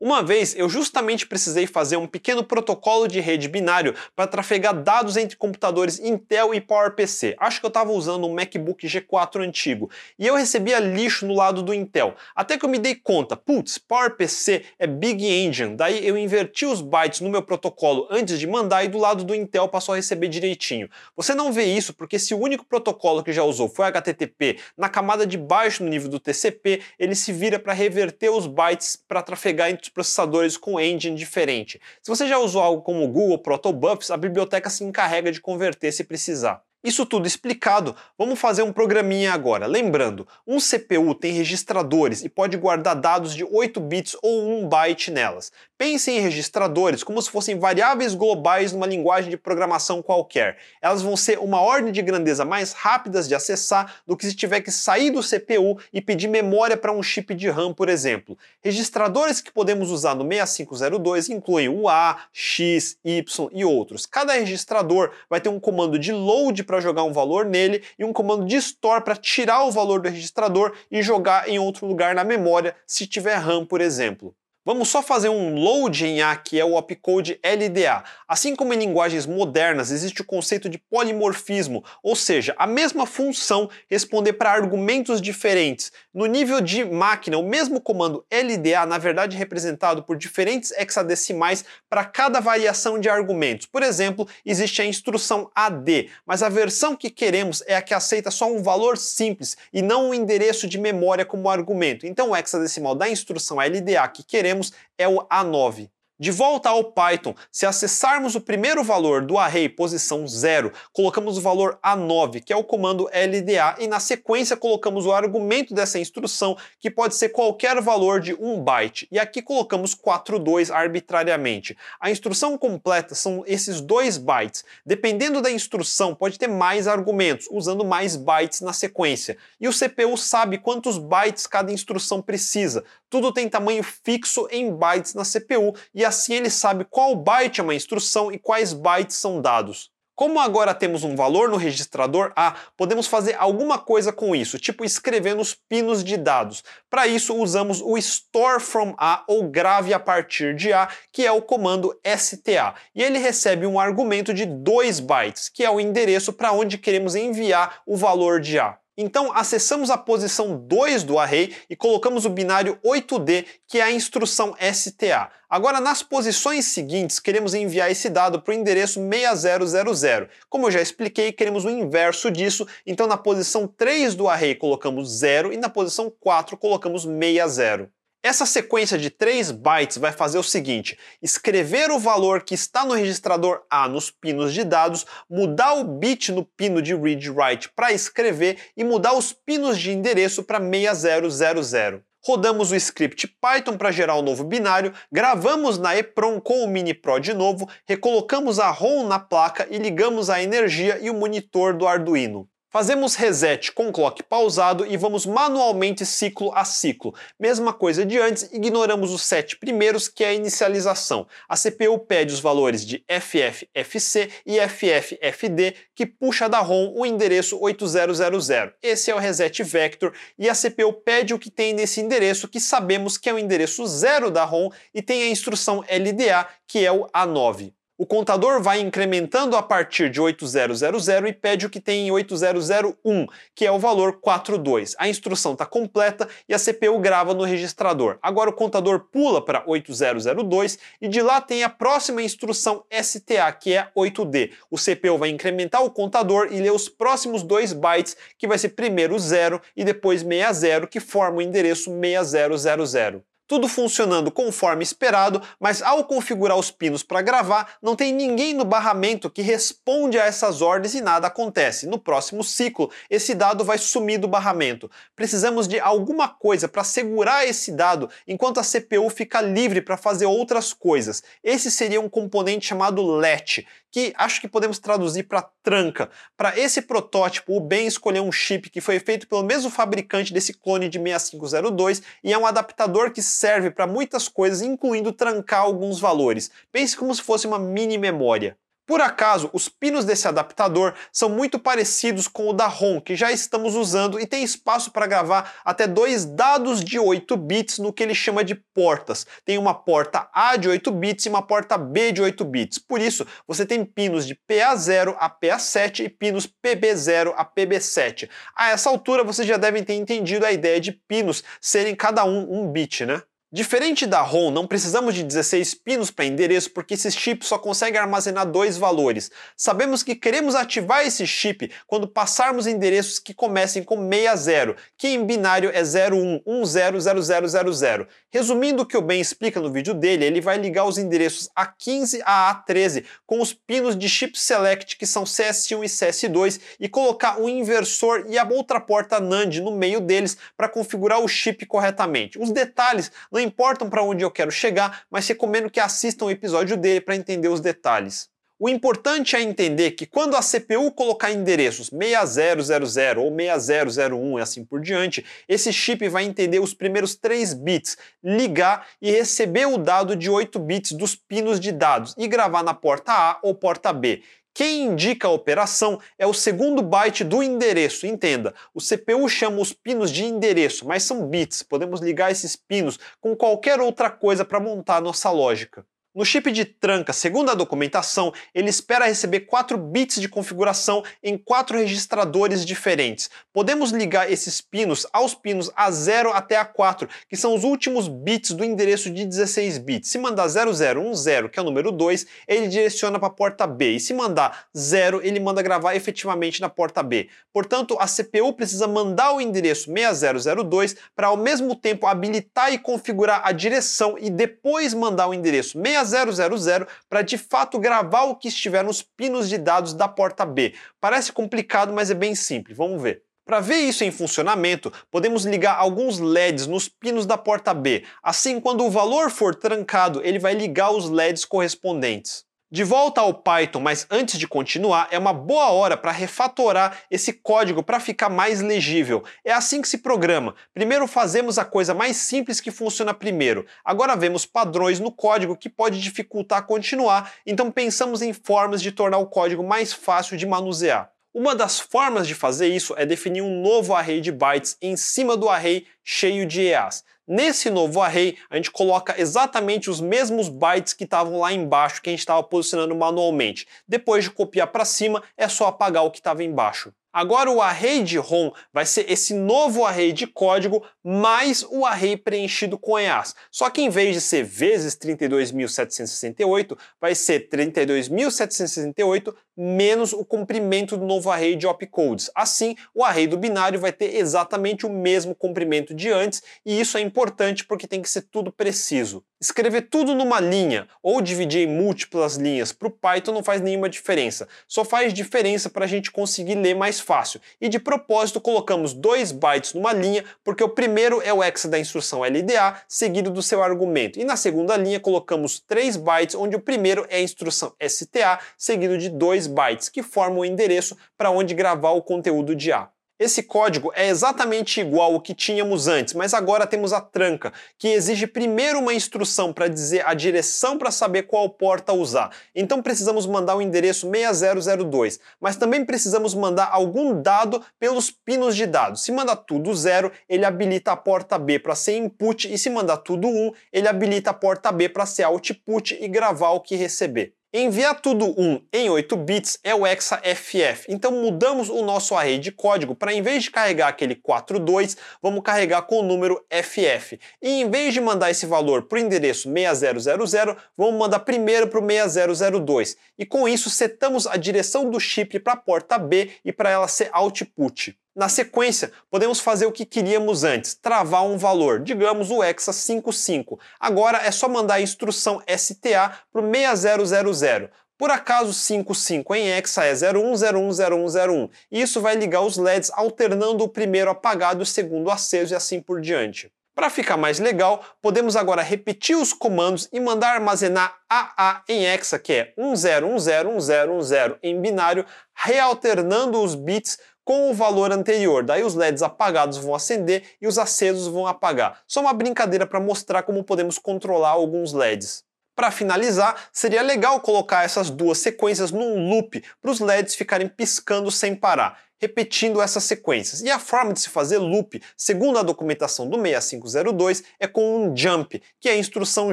Uma vez eu justamente precisei fazer um pequeno protocolo de rede binário para trafegar dados entre computadores Intel e PowerPC. Acho que eu estava usando um MacBook G4 antigo e eu recebia lixo no lado do Intel. Até que eu me dei conta, putz, PowerPC é Big Engine. Daí eu inverti os bytes no meu protocolo antes de mandar e do lado do Intel passou a receber direitinho. Você não vê isso porque se o único protocolo que já usou foi HTTP, na camada de baixo no nível do TCP, ele se vira para reverter os bytes para trafegar entre processadores com engine diferente. Se você já usou algo como o Google Protobufs, a biblioteca se encarrega de converter se precisar. Isso tudo explicado, vamos fazer um programinha agora. Lembrando, um CPU tem registradores e pode guardar dados de 8 bits ou 1 byte nelas. Pense em registradores como se fossem variáveis globais numa linguagem de programação qualquer. Elas vão ser uma ordem de grandeza mais rápidas de acessar do que se tiver que sair do CPU e pedir memória para um chip de RAM, por exemplo. Registradores que podemos usar no 6502 incluem o A, X, Y e outros. Cada registrador vai ter um comando de load para jogar um valor nele e um comando de store para tirar o valor do registrador e jogar em outro lugar na memória, se tiver RAM, por exemplo. Vamos só fazer um load em A, que é o opcode LDA. Assim como em linguagens modernas existe o conceito de polimorfismo, ou seja, a mesma função responder para argumentos diferentes. No nível de máquina, o mesmo comando LDA, na verdade, é representado por diferentes hexadecimais para cada variação de argumentos. Por exemplo, existe a instrução AD, mas a versão que queremos é a que aceita só um valor simples e não um endereço de memória como argumento. Então o hexadecimal da instrução LDA que queremos é o A9. De volta ao Python, se acessarmos o primeiro valor do array posição 0, colocamos o valor A9, que é o comando LDA, e na sequência colocamos o argumento dessa instrução, que pode ser qualquer valor de 1 byte. E aqui colocamos 42 arbitrariamente. A instrução completa são esses 2 bytes. Dependendo da instrução, pode ter mais argumentos, usando mais bytes na sequência. E o CPU sabe quantos bytes cada instrução precisa. Tudo tem tamanho fixo em bytes na CPU e assim ele sabe qual byte é uma instrução e quais bytes são dados. Como agora temos um valor no registrador A, podemos fazer alguma coisa com isso, tipo escrever nos pinos de dados. Para isso usamos o store from A ou grave a partir de A, que é o comando STA. E ele recebe um argumento de 2 bytes, que é o endereço para onde queremos enviar o valor de A. Então acessamos a posição 2 do array e colocamos o binário 8D, que é a instrução STA. Agora nas posições seguintes queremos enviar esse dado para o endereço 6000. Como eu já expliquei, queremos o inverso disso, então na posição 3 do array colocamos 0 e na posição 4 colocamos 60. Essa sequência de 3 bytes vai fazer o seguinte: escrever o valor que está no registrador A nos pinos de dados, mudar o bit no pino de read-write para escrever e mudar os pinos de endereço para 6000. rodamos o script Python para gerar o novo binário, gravamos na EPROM com o MiniPro de novo, recolocamos a ROM na placa e ligamos a energia e o monitor do Arduino. Fazemos reset com clock pausado e vamos manualmente ciclo a ciclo. Mesma coisa de antes, ignoramos os sete primeiros, que é a inicialização. A CPU pede os valores de FFFC e FFFD, que puxa da ROM o endereço 8000. Esse é o reset vector e a CPU pede o que tem nesse endereço, que sabemos que é o endereço 0 da ROM e tem a instrução LDA, que é o A9. O contador vai incrementando a partir de 8000 e pede o que tem em 8001, que é o valor 42. A instrução está completa e a CPU grava no registrador. Agora o contador pula para 8002 e de lá tem a próxima instrução STA, que é 8D. O CPU vai incrementar o contador e ler os próximos dois bytes, que vai ser primeiro 0 e depois 60, que forma o endereço 6000 tudo funcionando conforme esperado, mas ao configurar os pinos para gravar, não tem ninguém no barramento que responde a essas ordens e nada acontece. No próximo ciclo, esse dado vai sumir do barramento. Precisamos de alguma coisa para segurar esse dado enquanto a CPU fica livre para fazer outras coisas. Esse seria um componente chamado LET, que acho que podemos traduzir para tranca. Para esse protótipo, o Ben escolheu um chip que foi feito pelo mesmo fabricante desse clone de 6502 e é um adaptador que serve para muitas coisas, incluindo trancar alguns valores. Pense como se fosse uma mini memória. Por acaso, os pinos desse adaptador são muito parecidos com o da ROM, que já estamos usando e tem espaço para gravar até dois dados de 8 bits no que ele chama de portas. Tem uma porta A de 8 bits e uma porta B de 8 bits. Por isso, você tem pinos de PA0 a PA7 e pinos PB0 a PB7. A essa altura, vocês já devem ter entendido a ideia de pinos serem cada um um bit, né? Diferente da ROM, não precisamos de 16 pinos para endereço porque esse chip só consegue armazenar dois valores. Sabemos que queremos ativar esse chip quando passarmos endereços que comecem com 60, que em binário é 01100000. Resumindo o que o Ben explica no vídeo dele, ele vai ligar os endereços A15 a A13 com os pinos de chip select que são CS1 e CS2 e colocar um inversor e a outra porta NAND no meio deles para configurar o chip corretamente. Os detalhes não importam para onde eu quero chegar, mas recomendo que assistam o episódio dele para entender os detalhes. O importante é entender que quando a CPU colocar endereços 6000 ou 6001 e assim por diante, esse chip vai entender os primeiros 3 bits, ligar e receber o dado de 8 bits dos pinos de dados e gravar na porta A ou porta B. Quem indica a operação é o segundo byte do endereço. Entenda, o CPU chama os pinos de endereço, mas são bits. Podemos ligar esses pinos com qualquer outra coisa para montar nossa lógica. No chip de tranca, segundo a documentação, ele espera receber 4 bits de configuração em 4 registradores diferentes. Podemos ligar esses pinos aos pinos A0 até A4, que são os últimos bits do endereço de 16 bits. Se mandar 0010, que é o número 2, ele direciona para a porta B. E se mandar 0, ele manda gravar efetivamente na porta B. Portanto, a CPU precisa mandar o endereço 6002 para ao mesmo tempo habilitar e configurar a direção e depois mandar o endereço 60 000 para de fato gravar o que estiver nos pinos de dados da porta B. Parece complicado, mas é bem simples. Vamos ver. Para ver isso em funcionamento, podemos ligar alguns LEDs nos pinos da porta B. Assim, quando o valor for trancado, ele vai ligar os LEDs correspondentes. De volta ao Python, mas antes de continuar, é uma boa hora para refatorar esse código para ficar mais legível. É assim que se programa. Primeiro fazemos a coisa mais simples que funciona primeiro. Agora vemos padrões no código que pode dificultar continuar, então pensamos em formas de tornar o código mais fácil de manusear. Uma das formas de fazer isso é definir um novo array de bytes em cima do array cheio de EAs. Nesse novo array, a gente coloca exatamente os mesmos bytes que estavam lá embaixo que a gente estava posicionando manualmente. Depois de copiar para cima, é só apagar o que estava embaixo. Agora o array de ROM vai ser esse novo array de código mais o array preenchido com EAs. Só que em vez de ser vezes 32.768, vai ser 32.768 menos o comprimento do novo array de opcodes. Assim, o array do binário vai ter exatamente o mesmo comprimento de antes, e isso é importante porque tem que ser tudo preciso. Escrever tudo numa linha ou dividir em múltiplas linhas para o Python não faz nenhuma diferença. Só faz diferença para a gente conseguir ler mais fácil. E de propósito colocamos 2 bytes numa linha porque o primeiro é o hexa da instrução LDA seguido do seu argumento. E na segunda linha colocamos 3 bytes onde o primeiro é a instrução STA seguido de 2 bytes que formam o endereço para onde gravar o conteúdo de A. Esse código é exatamente igual ao que tínhamos antes, mas agora temos a tranca, que exige primeiro uma instrução para dizer a direção para saber qual porta usar. Então precisamos mandar o endereço 6002, mas também precisamos mandar algum dado pelos pinos de dados. Se mandar tudo zero, ele habilita a porta B para ser input, e se mandar tudo 1, um, ele habilita a porta B para ser output e gravar o que receber. Enviar tudo 1 em 8 bits é o hexaFF, então mudamos o nosso array de código para em vez de carregar aquele 42, vamos carregar com o número FF. E em vez de mandar esse valor para o endereço 6000, vamos mandar primeiro para o 6002. E com isso setamos a direção do chip para a porta B e para ela ser output. Na sequência, podemos fazer o que queríamos antes, travar um valor, digamos o hexa 55. Agora é só mandar a instrução STA para o 6000. Por acaso 55 em hexa é 01010101 e isso vai ligar os LEDs alternando o primeiro apagado o segundo aceso e assim por diante. Para ficar mais legal, podemos agora repetir os comandos e mandar armazenar AA em hexa, que é 10101010 em binário, realternando os bits com o valor anterior. Daí os LEDs apagados vão acender e os acesos vão apagar. Só uma brincadeira para mostrar como podemos controlar alguns LEDs. Para finalizar, seria legal colocar essas duas sequências num loop para os LEDs ficarem piscando sem parar repetindo essas sequências. E a forma de se fazer loop, segundo a documentação do 6502, é com um jump, que é a instrução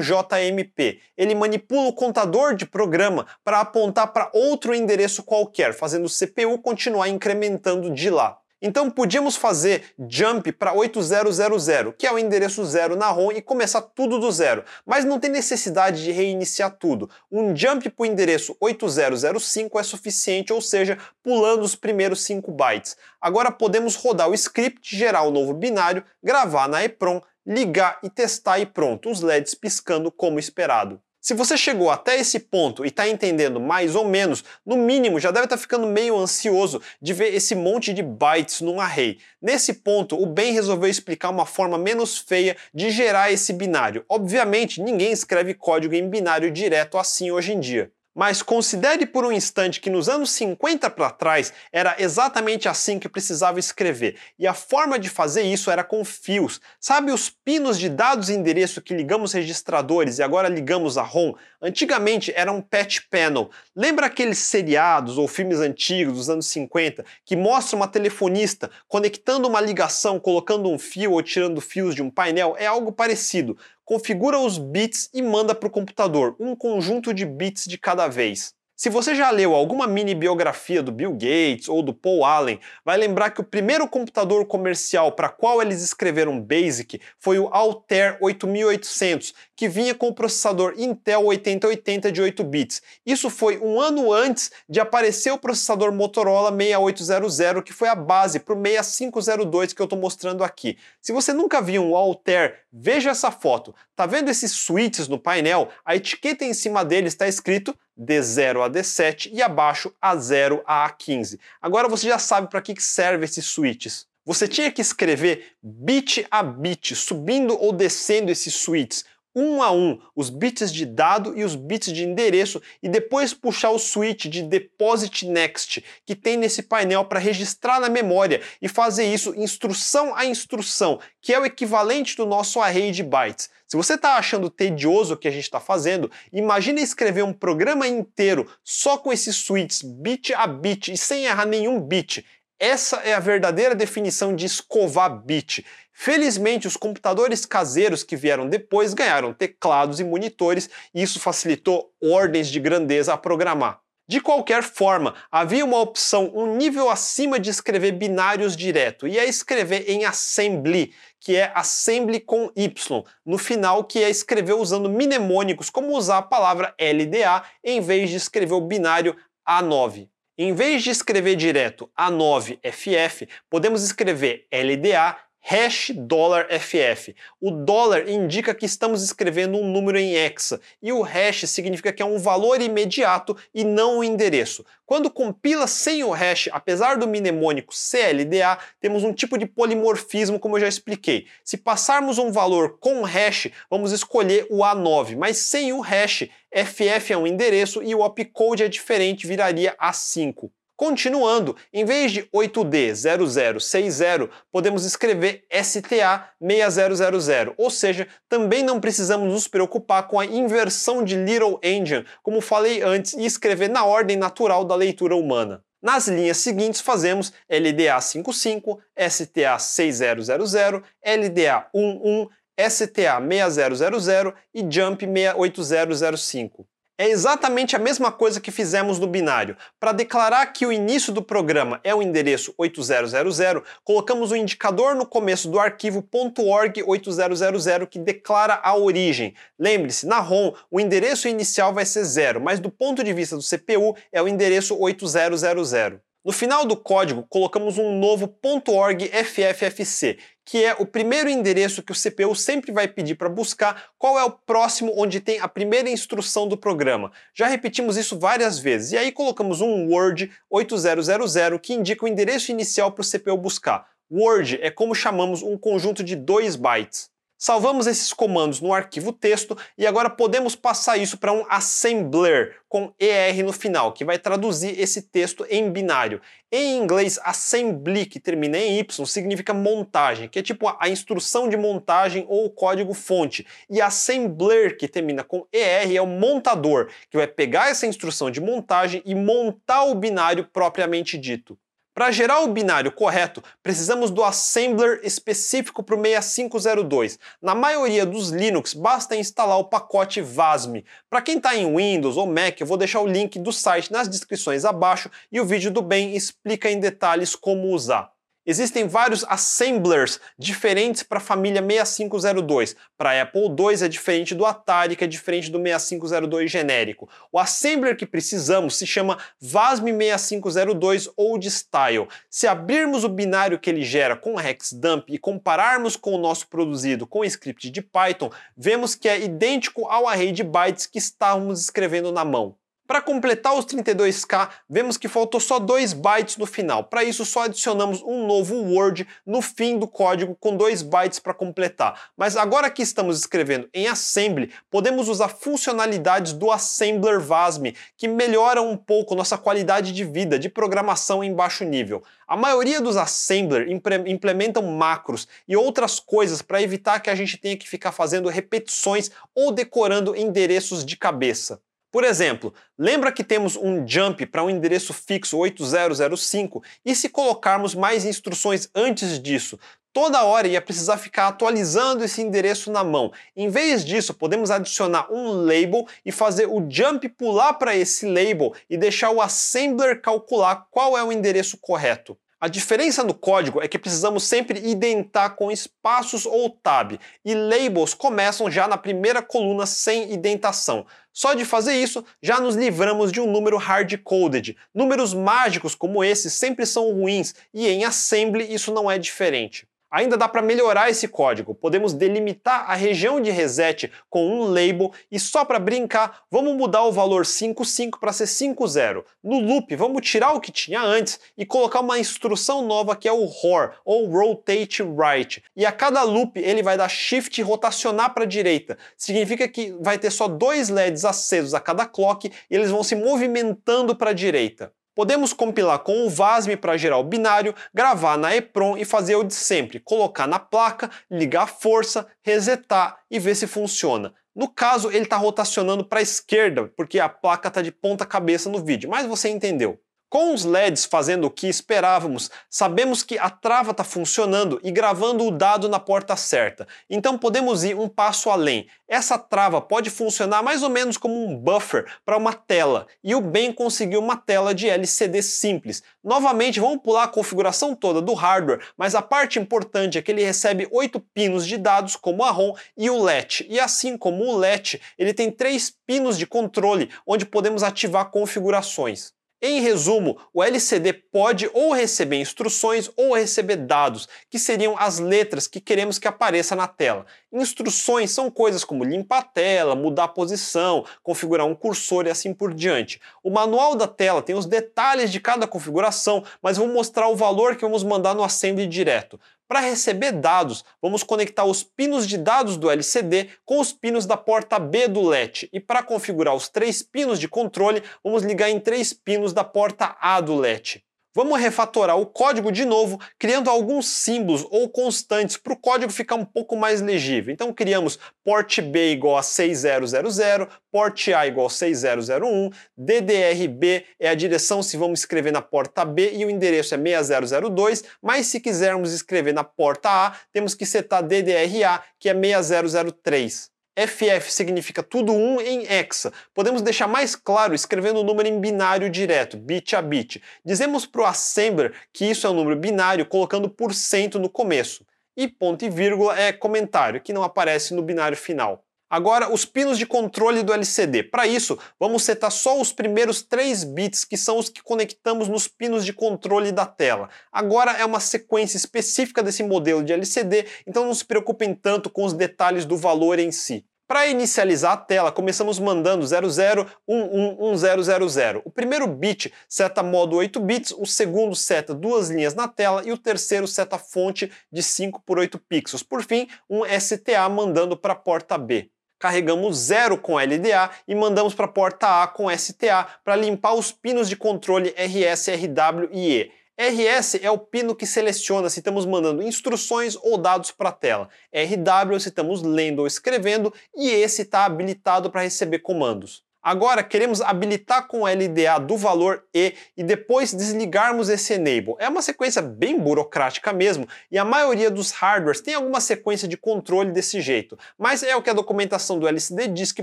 JMP. Ele manipula o contador de programa para apontar para outro endereço qualquer, fazendo o CPU continuar incrementando de lá. Então podíamos fazer jump para 8000, que é o endereço zero na ROM, e começar tudo do zero. Mas não tem necessidade de reiniciar tudo. Um jump para o endereço 8005 é suficiente, ou seja, pulando os primeiros 5 bytes. Agora podemos rodar o script, gerar o novo binário, gravar na EPROM, ligar e testar e pronto, os LEDs piscando como esperado. Se você chegou até esse ponto e está entendendo mais ou menos, no mínimo já deve estar tá ficando meio ansioso de ver esse monte de bytes num array. Nesse ponto, o Ben resolveu explicar uma forma menos feia de gerar esse binário. Obviamente, ninguém escreve código em binário direto assim hoje em dia. Mas considere por um instante que nos anos 50 para trás era exatamente assim que precisava escrever. E a forma de fazer isso era com fios. Sabe os pinos de dados e endereço que ligamos registradores e agora ligamos a ROM? Antigamente era um patch panel. Lembra aqueles seriados ou filmes antigos dos anos 50 que mostram uma telefonista conectando uma ligação, colocando um fio ou tirando fios de um painel? É algo parecido configura os bits e manda para o computador, um conjunto de bits de cada vez. Se você já leu alguma mini biografia do Bill Gates ou do Paul Allen, vai lembrar que o primeiro computador comercial para qual eles escreveram BASIC foi o Altair 8800, que vinha com o processador Intel 8080 de 8 bits. Isso foi um ano antes de aparecer o processador Motorola 6800, que foi a base para o 6502 que eu estou mostrando aqui. Se você nunca viu um Altair, veja essa foto. Tá vendo esses switches no painel? A etiqueta em cima dele está escrito D0 a D7 e abaixo A0 a A15. Agora você já sabe para que servem esses switches. Você tinha que escrever bit a bit, subindo ou descendo esses switches, um a um, os bits de dado e os bits de endereço, e depois puxar o switch de Deposit Next, que tem nesse painel para registrar na memória e fazer isso instrução a instrução, que é o equivalente do nosso array de bytes. Se você está achando tedioso o que a gente está fazendo, imagine escrever um programa inteiro só com esses switches bit a bit e sem errar nenhum bit. Essa é a verdadeira definição de escovar bit. Felizmente, os computadores caseiros que vieram depois ganharam teclados e monitores, e isso facilitou ordens de grandeza a programar. De qualquer forma, havia uma opção um nível acima de escrever binários direto, e é escrever em assembly, que é assembly com Y, no final que é escrever usando mnemônicos, como usar a palavra LDA em vez de escrever o binário A9. Em vez de escrever direto A9FF, podemos escrever LDA hash dólar FF. O dólar indica que estamos escrevendo um número em hexa e o hash significa que é um valor imediato e não um endereço. Quando compila sem o hash, apesar do mnemônico CLDA, temos um tipo de polimorfismo, como eu já expliquei. Se passarmos um valor com hash, vamos escolher o A9, mas sem o hash, FF é um endereço e o opcode é diferente, viraria A5. Continuando, em vez de 8D0060, podemos escrever STA6000, ou seja, também não precisamos nos preocupar com a inversão de Little Endian, como falei antes, e escrever na ordem natural da leitura humana. Nas linhas seguintes fazemos LDA55, STA6000, LDA11, STA6000 e Jump 8005. É exatamente a mesma coisa que fizemos no binário. Para declarar que o início do programa é o endereço 8000, colocamos o indicador no começo do arquivo .org 8000 que declara a origem. Lembre-se, na ROM o endereço inicial vai ser zero, mas do ponto de vista do CPU é o endereço 8000. No final do código, colocamos um novo .org FFFC, que é o primeiro endereço que o CPU sempre vai pedir para buscar qual é o próximo onde tem a primeira instrução do programa. Já repetimos isso várias vezes, e aí colocamos um Word 8000 que indica o endereço inicial para o CPU buscar. Word é como chamamos um conjunto de 2 bytes. Salvamos esses comandos no arquivo texto e agora podemos passar isso para um assembler com ER no final, que vai traduzir esse texto em binário. Em inglês, assembly, que termina em Y, significa montagem, que é tipo a instrução de montagem ou o código fonte. E assembler, que termina com ER, é o montador, que vai pegar essa instrução de montagem e montar o binário propriamente dito. Para gerar o binário correto, precisamos do assembler específico para o 6502. Na maioria dos Linux, basta instalar o pacote VASM. Para quem está em Windows ou Mac, eu vou deixar o link do site nas descrições abaixo e o vídeo do bem explica em detalhes como usar. Existem vários assemblers diferentes para a família 6502. Para Apple II é diferente do Atari, que é diferente do 6502 genérico. O assembler que precisamos se chama VASM 6502 Old Style. Se abrirmos o binário que ele gera com hexdump e compararmos com o nosso produzido com o script de Python, vemos que é idêntico ao array de bytes que estávamos escrevendo na mão. Para completar os 32K, vemos que faltou só 2 bytes no final. Para isso, só adicionamos um novo word no fim do código com 2 bytes para completar. Mas agora que estamos escrevendo em assembly, podemos usar funcionalidades do assembler VASM, que melhoram um pouco nossa qualidade de vida de programação em baixo nível. A maioria dos assembler implementam macros e outras coisas para evitar que a gente tenha que ficar fazendo repetições ou decorando endereços de cabeça. Por exemplo, lembra que temos um jump para um endereço fixo 8005 e se colocarmos mais instruções antes disso, toda hora ia precisar ficar atualizando esse endereço na mão. Em vez disso, podemos adicionar um label e fazer o jump pular para esse label e deixar o assembler calcular qual é o endereço correto. A diferença no código é que precisamos sempre identar com espaços ou tab, e labels começam já na primeira coluna sem indentação. Só de fazer isso, já nos livramos de um número hard-coded. Números mágicos como esse sempre são ruins, e em assembly isso não é diferente. Ainda dá para melhorar esse código. Podemos delimitar a região de reset com um label e só para brincar, vamos mudar o valor 55 para ser 50. No loop, vamos tirar o que tinha antes e colocar uma instrução nova que é o ROR, ou Rotate Right. E a cada loop ele vai dar shift e rotacionar para a direita. Significa que vai ter só dois LEDs acesos a cada clock e eles vão se movimentando para a direita. Podemos compilar com o VASM para gerar o binário, gravar na EPROM e fazer o de sempre, colocar na placa, ligar a força, resetar e ver se funciona. No caso, ele está rotacionando para a esquerda, porque a placa está de ponta cabeça no vídeo, mas você entendeu. Com os LEDs fazendo o que esperávamos, sabemos que a trava está funcionando e gravando o dado na porta certa. Então podemos ir um passo além. Essa trava pode funcionar mais ou menos como um buffer para uma tela, e o Ben conseguiu uma tela de LCD simples. Novamente, vamos pular a configuração toda do hardware, mas a parte importante é que ele recebe 8 pinos de dados como a ROM e o LET. E assim como o LET, ele tem três pinos de controle onde podemos ativar configurações. Em resumo, o LCD pode ou receber instruções ou receber dados, que seriam as letras que queremos que apareça na tela. Instruções são coisas como limpar a tela, mudar a posição, configurar um cursor e assim por diante. O manual da tela tem os detalhes de cada configuração, mas vou mostrar o valor que vamos mandar no assembly direto. Para receber dados, vamos conectar os pinos de dados do LCD com os pinos da porta B do LET. E para configurar os três pinos de controle, vamos ligar em três pinos da porta A do LET. Vamos refatorar o código de novo, criando alguns símbolos ou constantes para o código ficar um pouco mais legível. Então criamos port B igual a 6000, port A igual a 6001, DDRB é a direção se vamos escrever na porta B e o endereço é 6002, mas se quisermos escrever na porta A, temos que setar DDRA, que é 6003. FF significa tudo 1 em hexa. Podemos deixar mais claro escrevendo o número em binário direto, bit a bit. Dizemos para o assembler que isso é um número binário colocando por cento no começo. E ponto e vírgula é comentário, que não aparece no binário final. Agora, os pinos de controle do LCD. Para isso, vamos setar só os primeiros 3 bits, que são os que conectamos nos pinos de controle da tela. Agora é uma sequência específica desse modelo de LCD, então não se preocupem tanto com os detalhes do valor em si. Para inicializar a tela, começamos mandando 00111000. O primeiro bit seta modo 8 bits, o segundo seta duas linhas na tela e o terceiro seta fonte de 5 por 8 pixels. Por fim, um STA mandando para a porta B carregamos 0 com LDA e mandamos para a porta A com STA para limpar os pinos de controle RS, RW e E. RS é o pino que seleciona se estamos mandando instruções ou dados para a tela. RW se estamos lendo ou escrevendo e esse está habilitado para receber comandos. Agora queremos habilitar com o LDA do valor E e depois desligarmos esse enable. É uma sequência bem burocrática mesmo e a maioria dos hardwares tem alguma sequência de controle desse jeito. Mas é o que a documentação do LCD diz que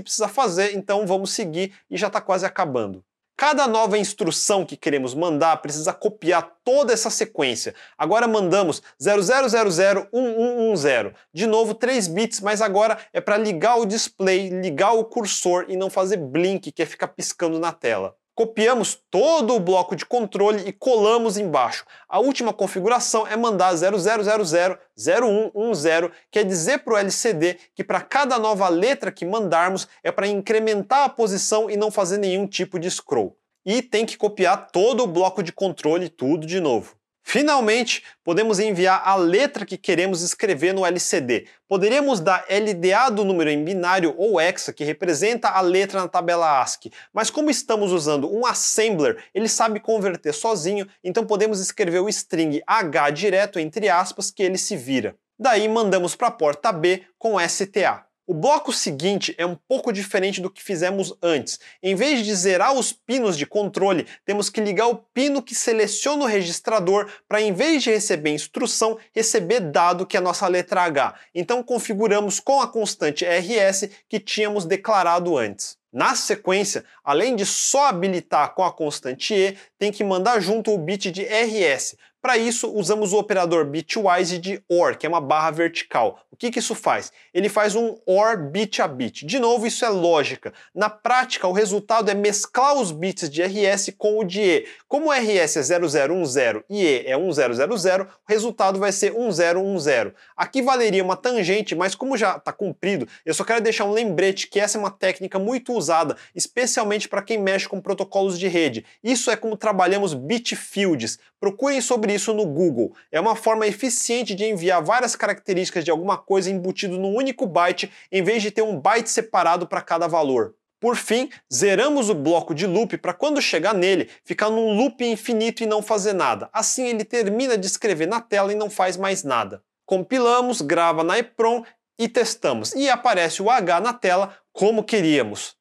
precisa fazer, então vamos seguir e já está quase acabando. Cada nova instrução que queremos mandar precisa copiar toda essa sequência. Agora mandamos 00001110. De novo 3 bits, mas agora é para ligar o display, ligar o cursor e não fazer blink, que é ficar piscando na tela. Copiamos todo o bloco de controle e colamos embaixo. A última configuração é mandar 00000110, quer dizer para o LCD que para cada nova letra que mandarmos é para incrementar a posição e não fazer nenhum tipo de scroll. E tem que copiar todo o bloco de controle tudo de novo. Finalmente, podemos enviar a letra que queremos escrever no LCD. Poderíamos dar LDA do número em binário ou hexa, que representa a letra na tabela ASCII, mas como estamos usando um assembler, ele sabe converter sozinho, então podemos escrever o string H direto entre aspas que ele se vira. Daí mandamos para a porta B com STA. O bloco seguinte é um pouco diferente do que fizemos antes. Em vez de zerar os pinos de controle, temos que ligar o pino que seleciona o registrador para, em vez de receber instrução, receber dado que é a nossa letra H. Então configuramos com a constante RS que tínhamos declarado antes. Na sequência, além de só habilitar com a constante E, tem que mandar junto o bit de RS, para isso, usamos o operador bitwise de OR, que é uma barra vertical. O que, que isso faz? Ele faz um OR bit a bit. De novo, isso é lógica. Na prática, o resultado é mesclar os bits de RS com o de E. Como o RS é 0010 e E é 1000, o resultado vai ser 1010. Aqui valeria uma tangente, mas como já está cumprido, eu só quero deixar um lembrete que essa é uma técnica muito usada, especialmente para quem mexe com protocolos de rede. Isso é como trabalhamos bit fields. Procurem sobre isso no Google. É uma forma eficiente de enviar várias características de alguma coisa embutido num único byte, em vez de ter um byte separado para cada valor. Por fim, zeramos o bloco de loop para quando chegar nele, ficar num loop infinito e não fazer nada. Assim ele termina de escrever na tela e não faz mais nada. Compilamos, grava na EPROM e testamos. E aparece o H na tela como queríamos.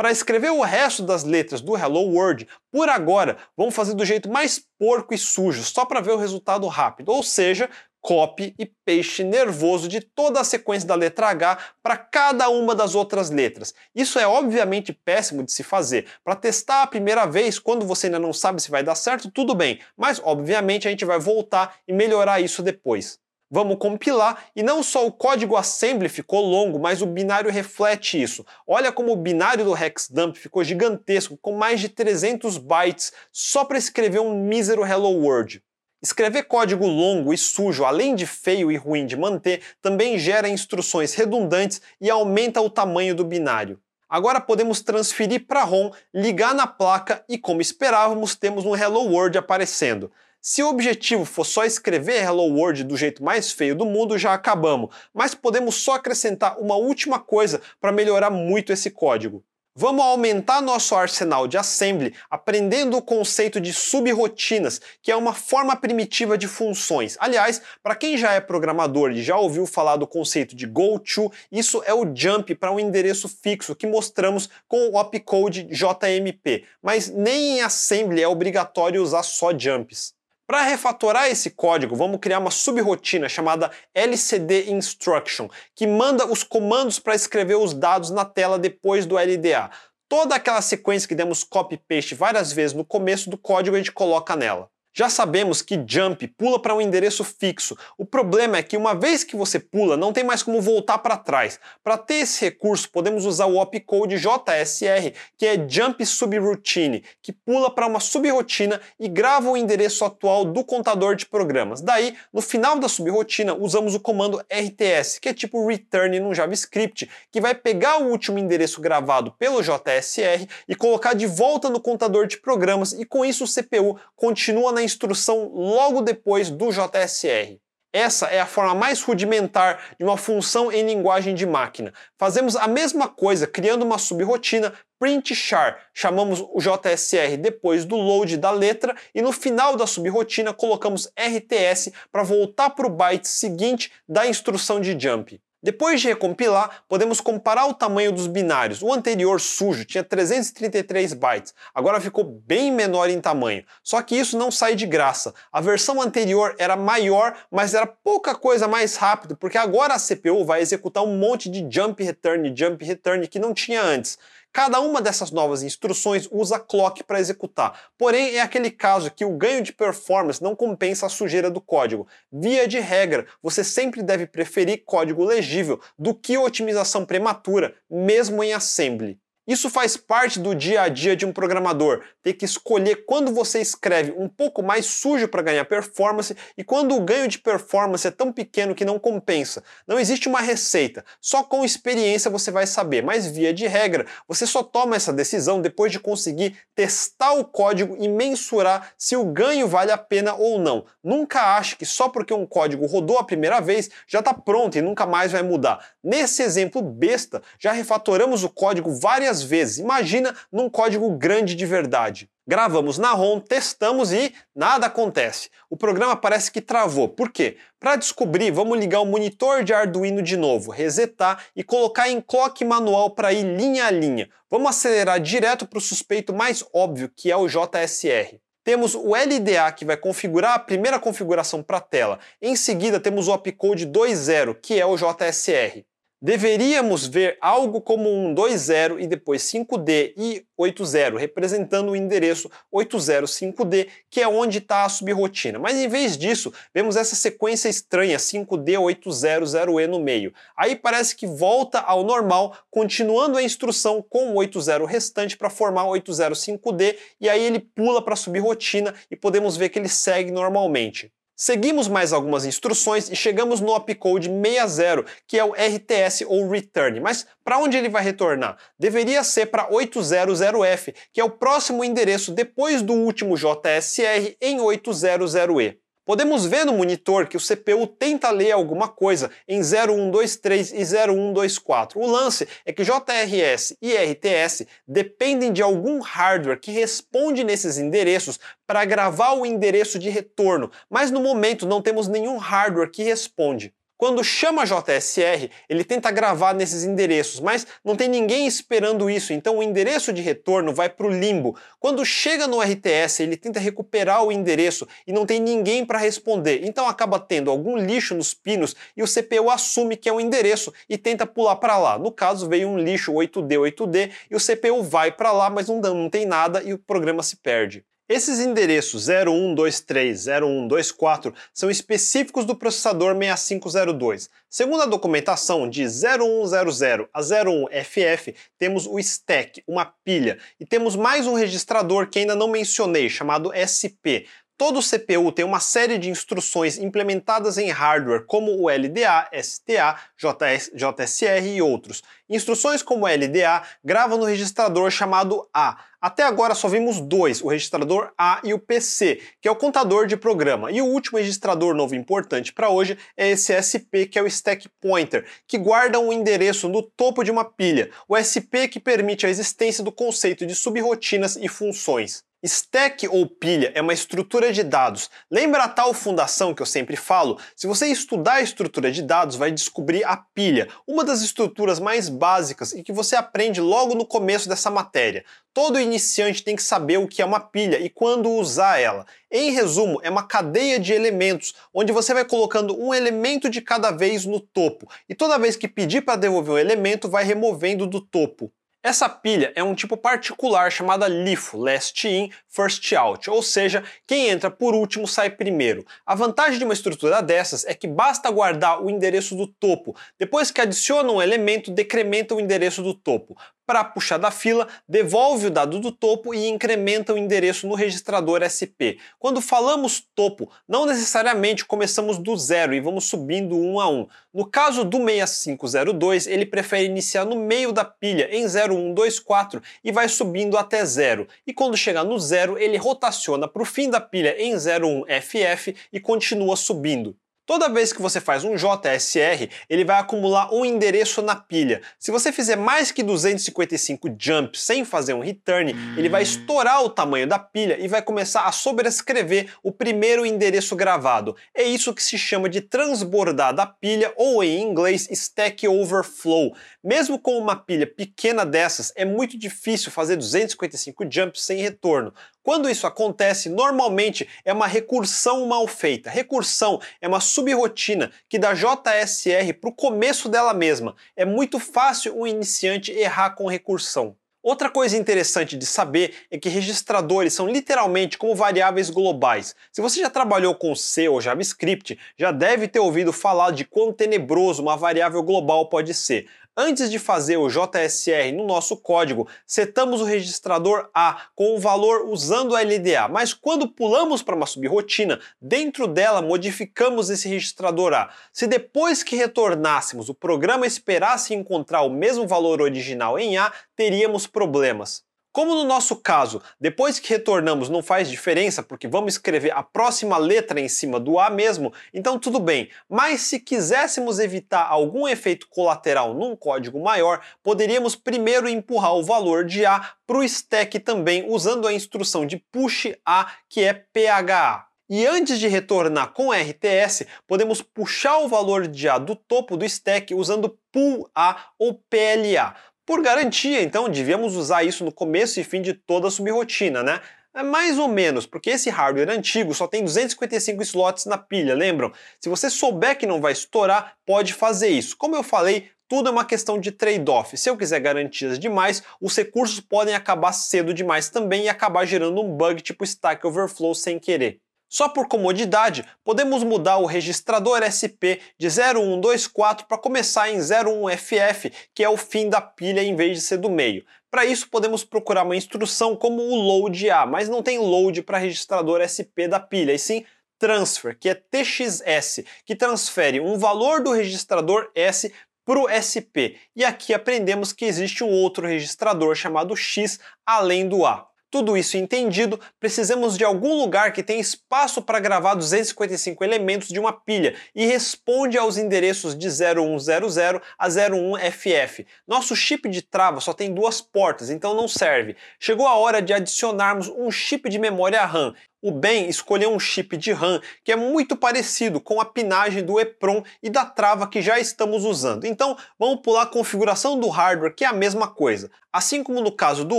Para escrever o resto das letras do Hello World, por agora, vamos fazer do jeito mais porco e sujo, só para ver o resultado rápido, ou seja, copy e paste nervoso de toda a sequência da letra H para cada uma das outras letras. Isso é obviamente péssimo de se fazer. Para testar a primeira vez, quando você ainda não sabe se vai dar certo, tudo bem, mas obviamente a gente vai voltar e melhorar isso depois. Vamos compilar e não só o código assembly ficou longo, mas o binário reflete isso. Olha como o binário do hexdump ficou gigantesco, com mais de 300 bytes só para escrever um mísero hello world. Escrever código longo e sujo, além de feio e ruim de manter, também gera instruções redundantes e aumenta o tamanho do binário. Agora podemos transferir para ROM, ligar na placa e, como esperávamos, temos um Hello World aparecendo. Se o objetivo for só escrever Hello World do jeito mais feio do mundo, já acabamos, mas podemos só acrescentar uma última coisa para melhorar muito esse código. Vamos aumentar nosso arsenal de assembly aprendendo o conceito de subrotinas, que é uma forma primitiva de funções. Aliás, para quem já é programador e já ouviu falar do conceito de goto, isso é o jump para um endereço fixo que mostramos com o opcode JMP, mas nem em assembly é obrigatório usar só jumps. Para refatorar esse código, vamos criar uma subrotina chamada LCD Instruction, que manda os comandos para escrever os dados na tela depois do LDA. Toda aquela sequência que demos copy-paste várias vezes no começo do código a gente coloca nela. Já sabemos que jump pula para um endereço fixo. O problema é que uma vez que você pula, não tem mais como voltar para trás. Para ter esse recurso, podemos usar o opcode JSR, que é Jump Subroutine, que pula para uma subrotina e grava o endereço atual do contador de programas. Daí, no final da subrotina, usamos o comando RTS, que é tipo return no JavaScript, que vai pegar o último endereço gravado pelo JSR e colocar de volta no contador de programas e com isso o CPU continua na na instrução logo depois do JSR. Essa é a forma mais rudimentar de uma função em linguagem de máquina. Fazemos a mesma coisa criando uma subrotina print char. Chamamos o JSR depois do load da letra e no final da subrotina colocamos RTS para voltar para o byte seguinte da instrução de jump. Depois de recompilar, podemos comparar o tamanho dos binários. O anterior sujo tinha 333 bytes, agora ficou bem menor em tamanho. Só que isso não sai de graça. A versão anterior era maior, mas era pouca coisa mais rápido, porque agora a CPU vai executar um monte de jump return, jump return que não tinha antes. Cada uma dessas novas instruções usa clock para executar, porém é aquele caso que o ganho de performance não compensa a sujeira do código. Via de regra, você sempre deve preferir código legível do que otimização prematura, mesmo em assembly. Isso faz parte do dia a dia de um programador, ter que escolher quando você escreve um pouco mais sujo para ganhar performance e quando o ganho de performance é tão pequeno que não compensa. Não existe uma receita, só com experiência você vai saber, mas via de regra, você só toma essa decisão depois de conseguir testar o código e mensurar se o ganho vale a pena ou não. Nunca ache que só porque um código rodou a primeira vez já está pronto e nunca mais vai mudar. Nesse exemplo besta, já refatoramos o código várias vezes. Imagina num código grande de verdade. Gravamos na ROM, testamos e nada acontece. O programa parece que travou. Por quê? Para descobrir, vamos ligar o monitor de Arduino de novo, resetar e colocar em clock manual para ir linha a linha. Vamos acelerar direto para o suspeito mais óbvio, que é o JSR. Temos o LDA que vai configurar a primeira configuração para a tela. Em seguida temos o opcode 2.0, que é o JSR deveríamos ver algo como um 2.0 e depois 5D e 8.0, representando o endereço 805D, que é onde está a subrotina. Mas em vez disso, vemos essa sequência estranha 5D 800E no meio. Aí parece que volta ao normal, continuando a instrução com o 80 restante para formar o 805D, e aí ele pula para a subrotina e podemos ver que ele segue normalmente. Seguimos mais algumas instruções e chegamos no opcode 60, que é o RTS ou return. Mas para onde ele vai retornar? Deveria ser para 800F, que é o próximo endereço depois do último JSR em 800E. Podemos ver no monitor que o CPU tenta ler alguma coisa em 0123 e 0124. O lance é que JRS e RTS dependem de algum hardware que responde nesses endereços para gravar o endereço de retorno, mas no momento não temos nenhum hardware que responde. Quando chama JSR, ele tenta gravar nesses endereços, mas não tem ninguém esperando isso, então o endereço de retorno vai para o limbo. Quando chega no RTS, ele tenta recuperar o endereço e não tem ninguém para responder, então acaba tendo algum lixo nos pinos e o CPU assume que é o endereço e tenta pular para lá. No caso, veio um lixo 8D, 8D e o CPU vai para lá, mas não, não tem nada e o programa se perde. Esses endereços 0123, 0124 são específicos do processador 6502. Segundo a documentação de 0100 a 01FF, temos o stack, uma pilha, e temos mais um registrador que ainda não mencionei, chamado SP. Todo CPU tem uma série de instruções implementadas em hardware, como o LDA, STA, JS, JSR e outros. Instruções como LDA gravam no registrador chamado A. Até agora só vimos dois, o registrador A e o PC, que é o contador de programa. E o último registrador novo importante para hoje é esse SP, que é o Stack Pointer, que guarda um endereço no topo de uma pilha. O SP que permite a existência do conceito de subrotinas e funções. Stack ou pilha é uma estrutura de dados. Lembra a tal fundação que eu sempre falo? Se você estudar a estrutura de dados, vai descobrir a pilha, uma das estruturas mais básicas e que você aprende logo no começo dessa matéria. Todo iniciante tem que saber o que é uma pilha e quando usar ela. Em resumo, é uma cadeia de elementos, onde você vai colocando um elemento de cada vez no topo, e toda vez que pedir para devolver um elemento, vai removendo do topo. Essa pilha é um tipo particular chamada LIFO, Last In, First Out, ou seja, quem entra por último sai primeiro. A vantagem de uma estrutura dessas é que basta guardar o endereço do topo. Depois que adiciona um elemento, decrementa o endereço do topo para puxar da fila, devolve o dado do topo e incrementa o endereço no registrador SP. Quando falamos topo, não necessariamente começamos do zero e vamos subindo um a um. No caso do 6502, ele prefere iniciar no meio da pilha em 0124 e vai subindo até zero. E quando chegar no zero, ele rotaciona para o fim da pilha em 01FF e continua subindo. Toda vez que você faz um JSR, ele vai acumular um endereço na pilha. Se você fizer mais que 255 jumps sem fazer um return, ele vai estourar o tamanho da pilha e vai começar a sobrescrever o primeiro endereço gravado. É isso que se chama de transbordar da pilha ou em inglês stack overflow. Mesmo com uma pilha pequena dessas, é muito difícil fazer 255 jumps sem retorno. Quando isso acontece, normalmente é uma recursão mal feita. Recursão é uma subrotina que dá JSR para o começo dela mesma. É muito fácil um iniciante errar com recursão. Outra coisa interessante de saber é que registradores são literalmente como variáveis globais. Se você já trabalhou com C ou JavaScript, já deve ter ouvido falar de quão tenebroso uma variável global pode ser. Antes de fazer o JSR no nosso código, setamos o registrador A com o valor usando a LDA, mas quando pulamos para uma subrotina, dentro dela modificamos esse registrador A. Se depois que retornássemos o programa esperasse encontrar o mesmo valor original em A, teríamos problemas. Como no nosso caso, depois que retornamos não faz diferença porque vamos escrever a próxima letra em cima do A mesmo, então tudo bem. Mas se quiséssemos evitar algum efeito colateral num código maior, poderíamos primeiro empurrar o valor de A para o stack também usando a instrução de push A, que é PHA. E antes de retornar com RTS, podemos puxar o valor de A do topo do stack usando pull A ou PLA. Por garantia, então, devíamos usar isso no começo e fim de toda a subrotina, né? É mais ou menos, porque esse hardware antigo só tem 255 slots na pilha, lembram? Se você souber que não vai estourar, pode fazer isso. Como eu falei, tudo é uma questão de trade-off. Se eu quiser garantias demais, os recursos podem acabar cedo demais também e acabar gerando um bug tipo Stack Overflow sem querer. Só por comodidade, podemos mudar o registrador SP de 0124 para começar em 01FF, que é o fim da pilha em vez de ser do meio. Para isso, podemos procurar uma instrução como o load A, mas não tem load para registrador SP da pilha, e sim transfer, que é TXS, que transfere um valor do registrador S para o SP. E aqui aprendemos que existe um outro registrador chamado X além do A. Tudo isso entendido, precisamos de algum lugar que tenha espaço para gravar 255 elementos de uma pilha e responde aos endereços de 0100 a 01FF. Nosso chip de trava só tem duas portas, então não serve. Chegou a hora de adicionarmos um chip de memória RAM o Ben escolheu um chip de RAM que é muito parecido com a pinagem do EPROM e da trava que já estamos usando. Então vamos pular a configuração do hardware, que é a mesma coisa. Assim como no caso do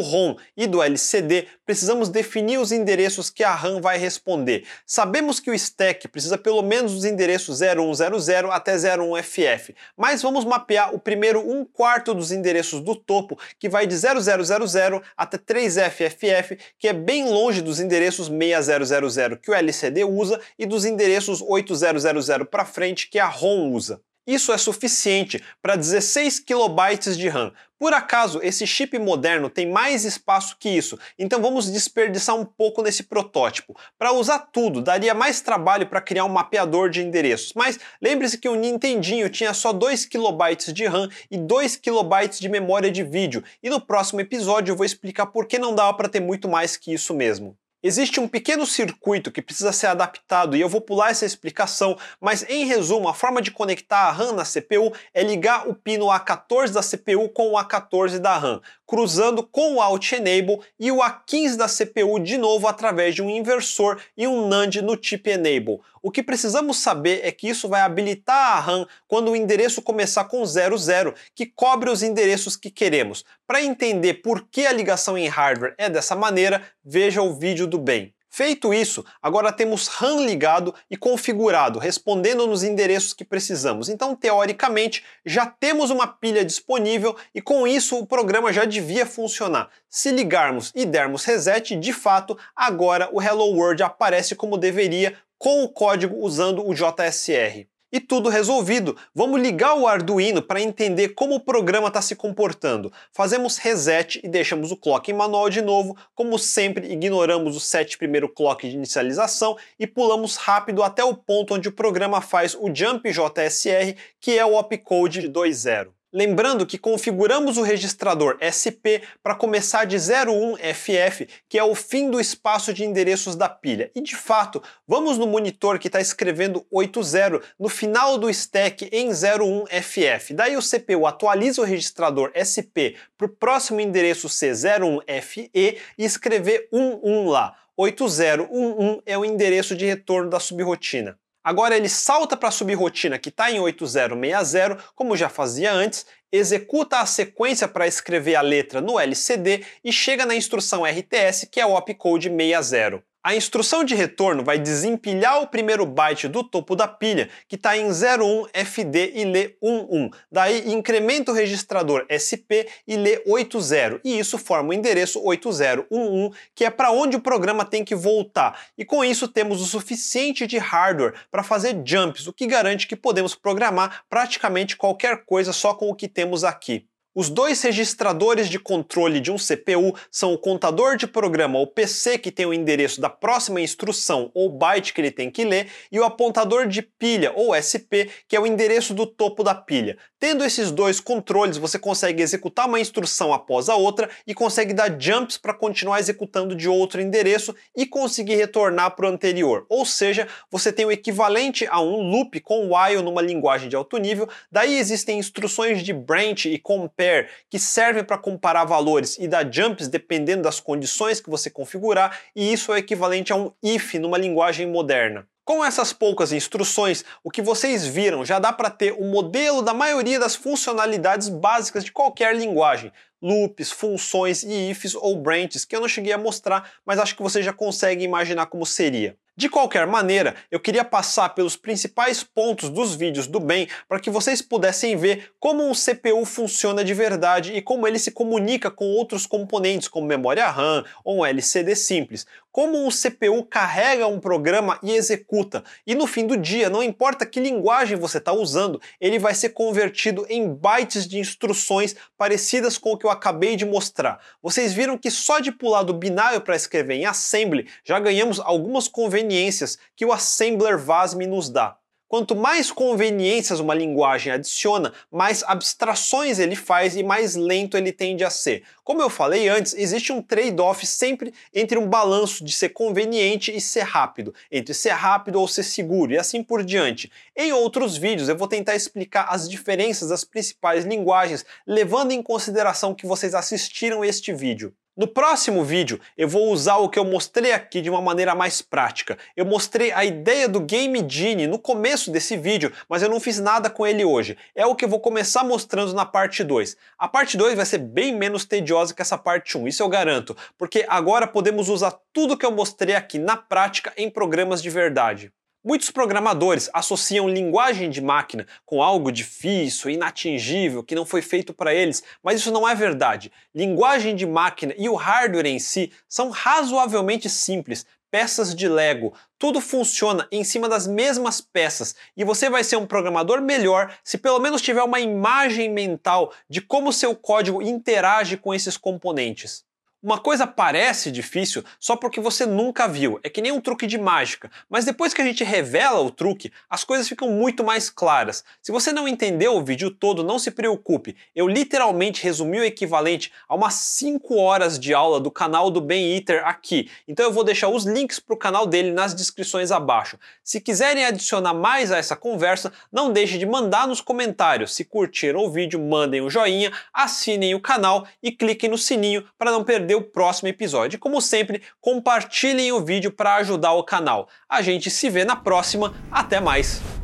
ROM e do LCD, precisamos definir os endereços que a RAM vai responder. Sabemos que o stack precisa pelo menos dos endereços 0100 até 01FF, mas vamos mapear o primeiro um quarto dos endereços do topo, que vai de 0000 até 3FFF, que é bem longe dos endereços 6000 que o LCD usa e dos endereços 8000 para frente que a ROM usa. Isso é suficiente para 16 KB de RAM. Por acaso, esse chip moderno tem mais espaço que isso, então vamos desperdiçar um pouco nesse protótipo. Para usar tudo, daria mais trabalho para criar um mapeador de endereços, mas lembre-se que o Nintendinho tinha só 2 KB de RAM e 2 KB de memória de vídeo, e no próximo episódio eu vou explicar por que não dava para ter muito mais que isso mesmo. Existe um pequeno circuito que precisa ser adaptado e eu vou pular essa explicação, mas em resumo, a forma de conectar a RAM na CPU é ligar o pino A14 da CPU com o A14 da RAM, cruzando com o Alt Enable e o A15 da CPU de novo através de um inversor e um NAND no chip Enable. O que precisamos saber é que isso vai habilitar a RAM quando o endereço começar com 00, que cobre os endereços que queremos. Para entender por que a ligação em hardware é dessa maneira, veja o vídeo do bem. Feito isso, agora temos RAM ligado e configurado, respondendo nos endereços que precisamos. Então, teoricamente, já temos uma pilha disponível e com isso o programa já devia funcionar. Se ligarmos e dermos reset, de fato, agora o Hello World aparece como deveria com o código usando o JSR. E tudo resolvido. Vamos ligar o Arduino para entender como o programa está se comportando. Fazemos reset e deixamos o clock em manual de novo. Como sempre, ignoramos os sete primeiro clock de inicialização e pulamos rápido até o ponto onde o programa faz o jump JSR, que é o opcode 2.0. Lembrando que configuramos o registrador SP para começar de 01FF, que é o fim do espaço de endereços da pilha. E de fato, vamos no monitor que está escrevendo 80 no final do stack em 01FF. Daí o CPU atualiza o registrador SP para o próximo endereço ser 01FE e escrever 11 lá. 8011 é o endereço de retorno da subrotina. Agora ele salta para a subrotina que está em 8060, como já fazia antes, executa a sequência para escrever a letra no LCD e chega na instrução RTS, que é o opcode 60. A instrução de retorno vai desempilhar o primeiro byte do topo da pilha, que está em 01FD e lê 11. Daí incrementa o registrador SP e lê 80, e isso forma o endereço 8011, que é para onde o programa tem que voltar. E com isso temos o suficiente de hardware para fazer jumps, o que garante que podemos programar praticamente qualquer coisa só com o que temos aqui. Os dois registradores de controle de um CPU são o contador de programa ou PC, que tem o endereço da próxima instrução ou byte que ele tem que ler, e o apontador de pilha ou SP, que é o endereço do topo da pilha. Tendo esses dois controles, você consegue executar uma instrução após a outra e consegue dar jumps para continuar executando de outro endereço e conseguir retornar para o anterior. Ou seja, você tem o equivalente a um loop com while numa linguagem de alto nível. Daí existem instruções de branch e compare que servem para comparar valores e dar jumps dependendo das condições que você configurar, e isso é equivalente a um if numa linguagem moderna. Com essas poucas instruções, o que vocês viram já dá para ter o modelo da maioria das funcionalidades básicas de qualquer linguagem, loops, funções e ifs ou branches, que eu não cheguei a mostrar, mas acho que você já consegue imaginar como seria. De qualquer maneira, eu queria passar pelos principais pontos dos vídeos do bem para que vocês pudessem ver como um CPU funciona de verdade e como ele se comunica com outros componentes como memória RAM ou um LCD simples. Como um CPU carrega um programa e executa, e no fim do dia, não importa que linguagem você está usando, ele vai ser convertido em bytes de instruções parecidas com o que eu acabei de mostrar. Vocês viram que só de pular do binário para escrever em assembly já ganhamos algumas conveniências que o assembler VASM nos dá. Quanto mais conveniências uma linguagem adiciona, mais abstrações ele faz e mais lento ele tende a ser. Como eu falei antes, existe um trade-off sempre entre um balanço de ser conveniente e ser rápido, entre ser rápido ou ser seguro e assim por diante. Em outros vídeos eu vou tentar explicar as diferenças das principais linguagens, levando em consideração que vocês assistiram este vídeo. No próximo vídeo, eu vou usar o que eu mostrei aqui de uma maneira mais prática. Eu mostrei a ideia do Game Genie no começo desse vídeo, mas eu não fiz nada com ele hoje. É o que eu vou começar mostrando na parte 2. A parte 2 vai ser bem menos tediosa que essa parte 1, isso eu garanto, porque agora podemos usar tudo que eu mostrei aqui na prática em programas de verdade. Muitos programadores associam linguagem de máquina com algo difícil, inatingível, que não foi feito para eles, mas isso não é verdade. Linguagem de máquina e o hardware em si são razoavelmente simples, peças de Lego. Tudo funciona em cima das mesmas peças e você vai ser um programador melhor se pelo menos tiver uma imagem mental de como seu código interage com esses componentes. Uma coisa parece difícil só porque você nunca viu, é que nem um truque de mágica, mas depois que a gente revela o truque, as coisas ficam muito mais claras. Se você não entendeu o vídeo todo, não se preocupe, eu literalmente resumi o equivalente a umas 5 horas de aula do canal do Ben Eater aqui, então eu vou deixar os links para o canal dele nas descrições abaixo. Se quiserem adicionar mais a essa conversa, não deixe de mandar nos comentários. Se curtiram o vídeo, mandem um joinha, assinem o canal e cliquem no sininho para não perder perder o próximo episódio. Como sempre, compartilhem o vídeo para ajudar o canal. A gente se vê na próxima. Até mais!